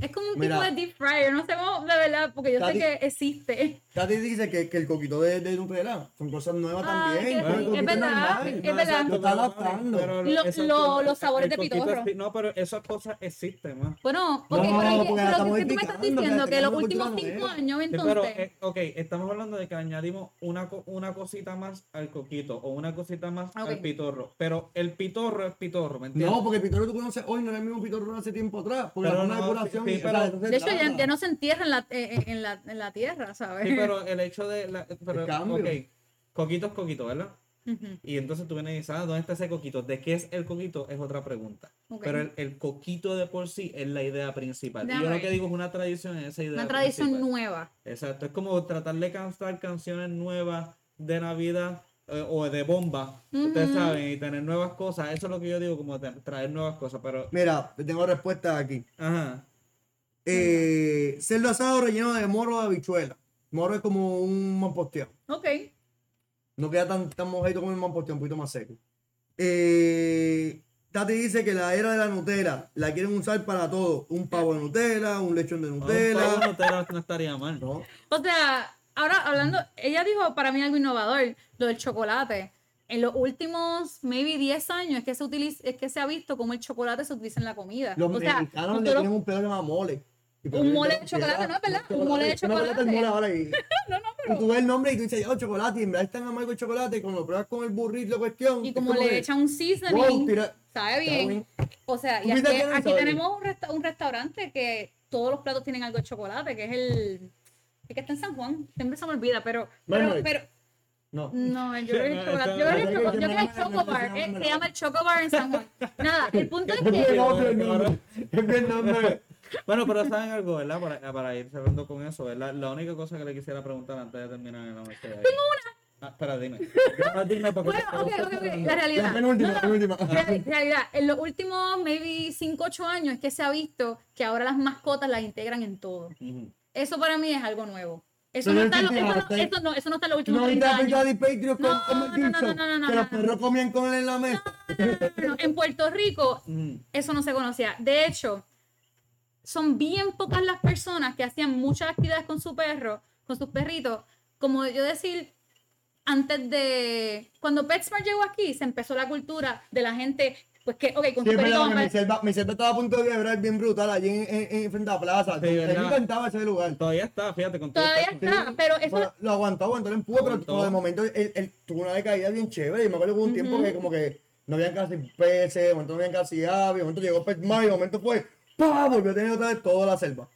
es como un Mira. tipo de deep fryer, no sé cómo, de verdad, porque yo Tati- sé que existe. Tati dice que, que el coquito de, de Nutella son cosas nuevas Ah, también. que sí, es verdad, normal. es No, verdad. Lo está pero- adaptando. pero Lo- exacto, lo- el- los sabores de pitorro. es- No, pero esas cosas existen más. Bueno, ok, No, pero, porque pero estamos que tú me estás diciendo que que los últimos cinco nueva. años, Sí, entonces. pero, eh, ok, estamos hablando de que añadimos una, co- una cosita más al coquito o una cosita más al pitorro. Pero el pitorro es pitorro, ¿me entiendes? No, porque el pitorro que tú conoces hoy no es el mismo pitorro de hace tiempo atrás. Porque Pero la forma de no, curación sí, pero- de hecho, ya, no se entierra en la, eh, en, la, en la tierra, ¿sabes? Sí, pero el hecho de. La, pero, cambio. ok, coquito es coquito, ¿verdad? Y entonces tú vienes y dices, ah, ¿dónde está ese coquito? ¿De qué es el coquito? Es otra pregunta. Pero el, el coquito de por sí es la idea principal. Y yo lo que digo es una tradición, es esa idea Una tradición principal. nueva. Exacto, es como tratar de cantar canciones nuevas de Navidad eh, o de bomba, ustedes saben, y tener nuevas cosas. Eso es lo que yo digo, como tra- traer nuevas cosas. Pero, Mira, tengo respuesta aquí. ajá, Eh, cerdo asado relleno de moro de habichuela. Moro es como un mamposteado. Ok. No queda tan, tan mojadito como el mamposteado, un poquito más seco. Eh, Tati dice que la era de la Nutella la quieren usar para todo. Un pavo de Nutella, un lechón de Un Nutella. pavo Nutella no estaría mal. No. O sea, ahora hablando, ella dijo para mí algo innovador, lo del chocolate. En los últimos, maybe 10 años, es que se utiliza, es que se ha visto cómo el chocolate se utiliza en la comida. Los o sea, mexicanos le tienen un pedo que se Un mole de chocolate, ¿no es verdad? Un mole de chocolate. mole ahora y- no, no, Y pero- tú ves el nombre y tú dices, yo, chocolate, y en verdad es tan amargo el chocolate, y cuando lo pruebas con el burrito, cuestión. y es como le que, echan un seasoning, wow, tira- sabe bien. bien. O sea, y ¿Tú aquí, tenemos un, resta- un restaurante que todos los platos tienen algo de chocolate, que es el, el que está en San Juan. Siempre se me olvida, pero, pero, pero No. no, yo creo que chocolate, yo creo que el Chocobar, eh, se llama el Chocobar en San Juan. Nada, el punto es Es que. Es bien nombre. Bueno, pero saben algo, ¿verdad? Para, para ir cerrando con eso, ¿verdad? La única cosa que le quisiera preguntar antes de terminar en la noche. Tengo una. Ah, espera, dime. Ah, dime porque bueno, ok, ok, ok, la realidad. La penúltima, No, la no, penúltima. real- realidad, en los últimos maybe 5, 8 años es que se ha visto que ahora las mascotas las integran en todo. Ujú. Eso para mí es algo nuevo. Eso no está, en lo- eso, no, eso, no, eso no está en los ¿Tú últimos no viste 30 la película años. No, no, no, no, no, no, Que no, los no. perros comían con él en la mesa. No, en Puerto Rico eso no se conocía. De hecho, son bien pocas las personas que hacían muchas actividades con su perro, con sus perritos. Como yo decir, antes de. Cuando PetSmart llegó aquí, se empezó la cultura de la gente, pues que, ok, con Sí, perrito. a- mi selva, mi selva estaba a punto de quebrar bien brutal allí en, en, en frente a la plaza. Me encantaba ese lugar. Todavía está, fíjate, con todo Todavía está, pero eso. Bueno, lo aguantó, aguantó el empuje, pero, pero de momento él, él tuvo una decaída bien chévere. Y me acuerdo que hubo un tiempo que como que no habían casi peces, de momento no habían casi aves, de momento llegó PetSmart y de momento fue, ¡pah! Volvió a tener otra vez toda la selva.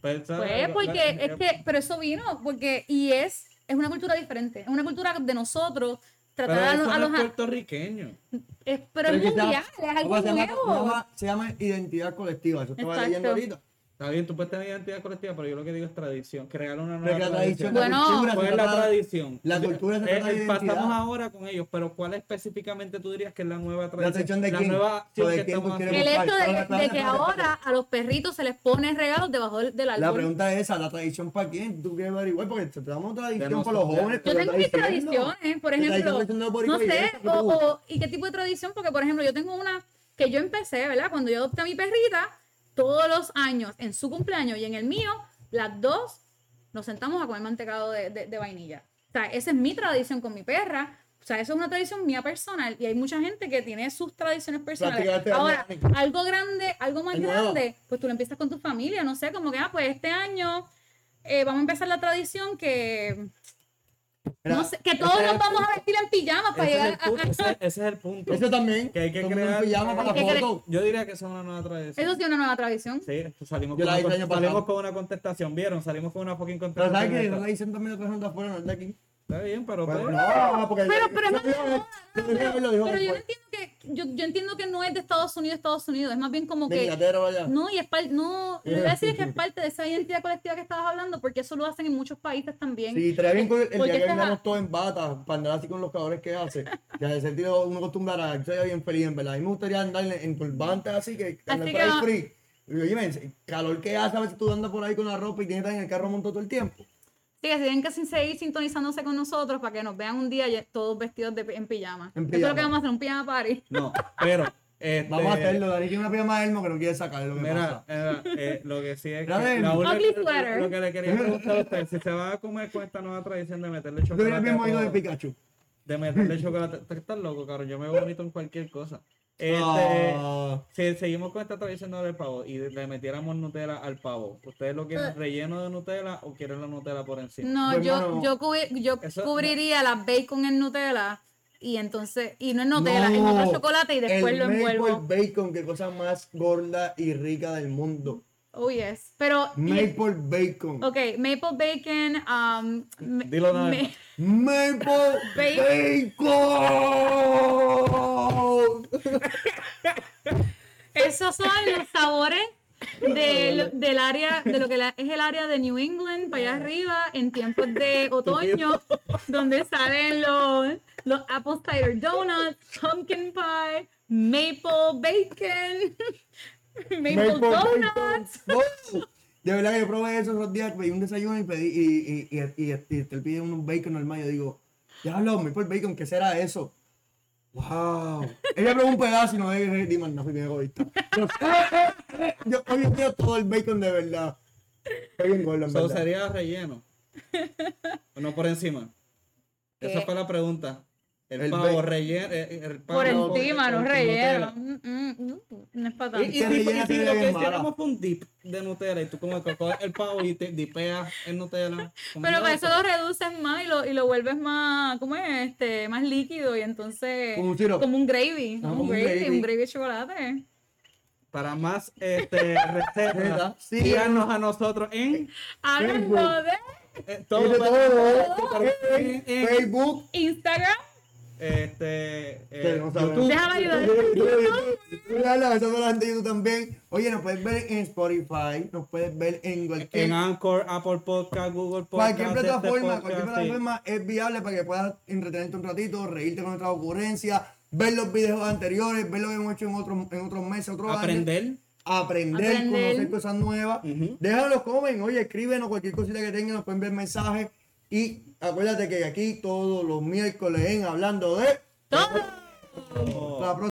Pues. Pues porque la- es que, pero eso vino, porque, y es, es una cultura diferente, es una cultura de nosotros, Pero tratar a eso los, a no los es puertorriqueño. es- pero es que se llama- mundial, es algo se, nuevo. llama, se llama identidad colectiva, eso estaba Exacto. leyendo ahorita. Está bien, tú puedes tener identidad colectiva, pero yo lo que digo es tradición. Crear una nueva la tradición, tradición. la Bueno, cultura, ¿Cuál es la trata- tradición? la cultura se Eh, trata de eh, identidad. Pasamos ahora con ellos, pero ¿cuál específicamente tú dirías que es la nueva tradición? tradición de la quién? nueva acción ¿O de que quién tú El hecho de, Para, para, de que para, para. ahora a los perritos se les pone regalos debajo del, del La árbol. pregunta es esa, ¿la tradición para quién? ¿Tú quieres averiguar? Porque te damos tradición De por los jóvenes. Yo tengo mis tradiciones, por ejemplo, no sé, eso, ¿qué te o, o- y qué tipo de tradición, porque por ejemplo yo tengo una que yo empecé, ¿verdad? Cuando yo adopté a mi perrita, todos los años, en su cumpleaños y en el mío, las dos nos sentamos a comer mantecado de, de- de vainilla. O sea, esa es mi tradición con mi perra. O sea, eso es una tradición mía personal y hay mucha gente que tiene sus tradiciones personales. Ahora, algo grande, algo más grande, pues tú lo empiezas con tu familia, no sé, como que, ah, pues este año eh, vamos a empezar la tradición que, Mira, no sé, que todos es nos vamos a vestir en pijamas para Ese es, llegar el punto, a... ese, ese es el punto. Eso también. Que hay que crear- pijama para que foto. Yo diría que esa es una nueva tradición. Eso sí es una nueva tradición. Sí, esto salimos, con una, salimos con una contestación, ¿vieron? Salimos con una fucking Pero contestación. ¿sabes que la hice también otra gente afuera, no es de aquí. Está bien, pero... Pues, no, porque Pero, pero, yo pero yo entiendo que yo, yo entiendo que no es de Estados Unidos, Estados Unidos, es más bien como que no y es parte no, lo que voy a decir es que es parte de esa identidad colectiva que estabas hablando, porque eso lo hacen en muchos países también. Sí, estaría bien con el, el día que vengamos todos en bata, para andar así con los cabrones que hace. Que de sentido uno acostumbrará, yo sería bien feliz, en verdad. A mí me gustaría andar en, en turbantes así, que ahí que- free. Oye, el calor que hace, a veces tú andas por ahí con la ropa y tienes que estar en el carro montado todo el tiempo. Sí, que tienen que seguir sintonizándose con nosotros para que nos vean un día todos vestidos de, en pijama. En Eso es lo que vamos a hacer, un pijama party. No, pero... Este, Vamos a hacerlo, Dani tiene una pijama de Elmo que no quiere sacar, lo que Mira, pasa. mira, eh, lo que sí es que la única- Ugly sweater. lo que le quería preguntar a usted, si se va a comer con esta nueva tradición de meterle chocolate el a mismo de Pikachu. de meterle chocolate, ¿Tú estás loco, cabrón, yo me vomito en cualquier cosa. Este, Ah, si seguimos con esta tradición del pavo y le metiéramos Nutella al pavo, ¿ustedes lo quieren relleno de Nutella o quieren la Nutella por encima? No, Pues, yo, yo, cubri- yo eso- cubriría la bacon en Nutella y entonces, y no en Nutella, en no, otro chocolate y después el lo envuelvo. Maple bacon, qué cosa más gorda y rica del mundo. Oh, yes. Pero, y- Maple bacon. ok, maple bacon, um, Dilo nada. Maple bacon. esos son los sabores del, del área, de lo que la- es el área de New England, para allá arriba, en tiempos de otoño, donde salen los, los apple cider donuts, pumpkin pie, maple bacon, maple, Maple donuts. No. De verdad que yo probé eso esos días, pedí un desayuno y pedí y, y, y, y, y, te pide un bacon normal. Yo digo, diablo, maple bacon, ¿qué será eso? Wow. Ella probó un pedazo y no de más nada, fui bien egoísta. Pero, eh, eh, eh, Yo hoy quiero todo el bacon de verdad. Estoy bien gordo, en So, verdad. sería relleno. ¿O no por encima? Esa ¿Qué? fue la pregunta. El, El pavo relleno. eh, El pavo Por encima, no relleno. Mm, mm, mm, No es para Y, tanto. si lo que hiciéramos fue un dip de Nutella y tú como que coges el pavo y te dipeas en Nutella. Pero para eso lo reduces más y lo, y lo vuelves más, ¿cómo es? Este, más líquido y entonces... Como un syrup. Como un gravy. Ah, un, como un gravy, gravy. un gravy de chocolate. Para más este, recetas, Sí. síganos a nosotros en Háganlo de eh, Todo, todo, todo, en, en, Facebook. Instagram. Este, eh. YouTube. Déjame ayudar. Han dicho también. Oye, nos puedes ver en Spotify, nos puedes ver en cualquier, En Anchor, Apple Podcast, Google Podcast. cualquier este plataforma. podcast, cualquier sí. plataforma es viable para que puedas entretenerte un ratito, reírte con nuestras ocurrencias, ver los videos anteriores, ver lo que hemos hecho en otros, en otros meses, otros años. Aprender. aprender, Aprender. conocer cosas nuevas. Ujú. Déjalo, comen, oye, escríbenos cualquier cosita que tengan, nos pueden ver mensajes. Y acuérdate que aquí todos los miércoles en Hablando de... Todo. La próxima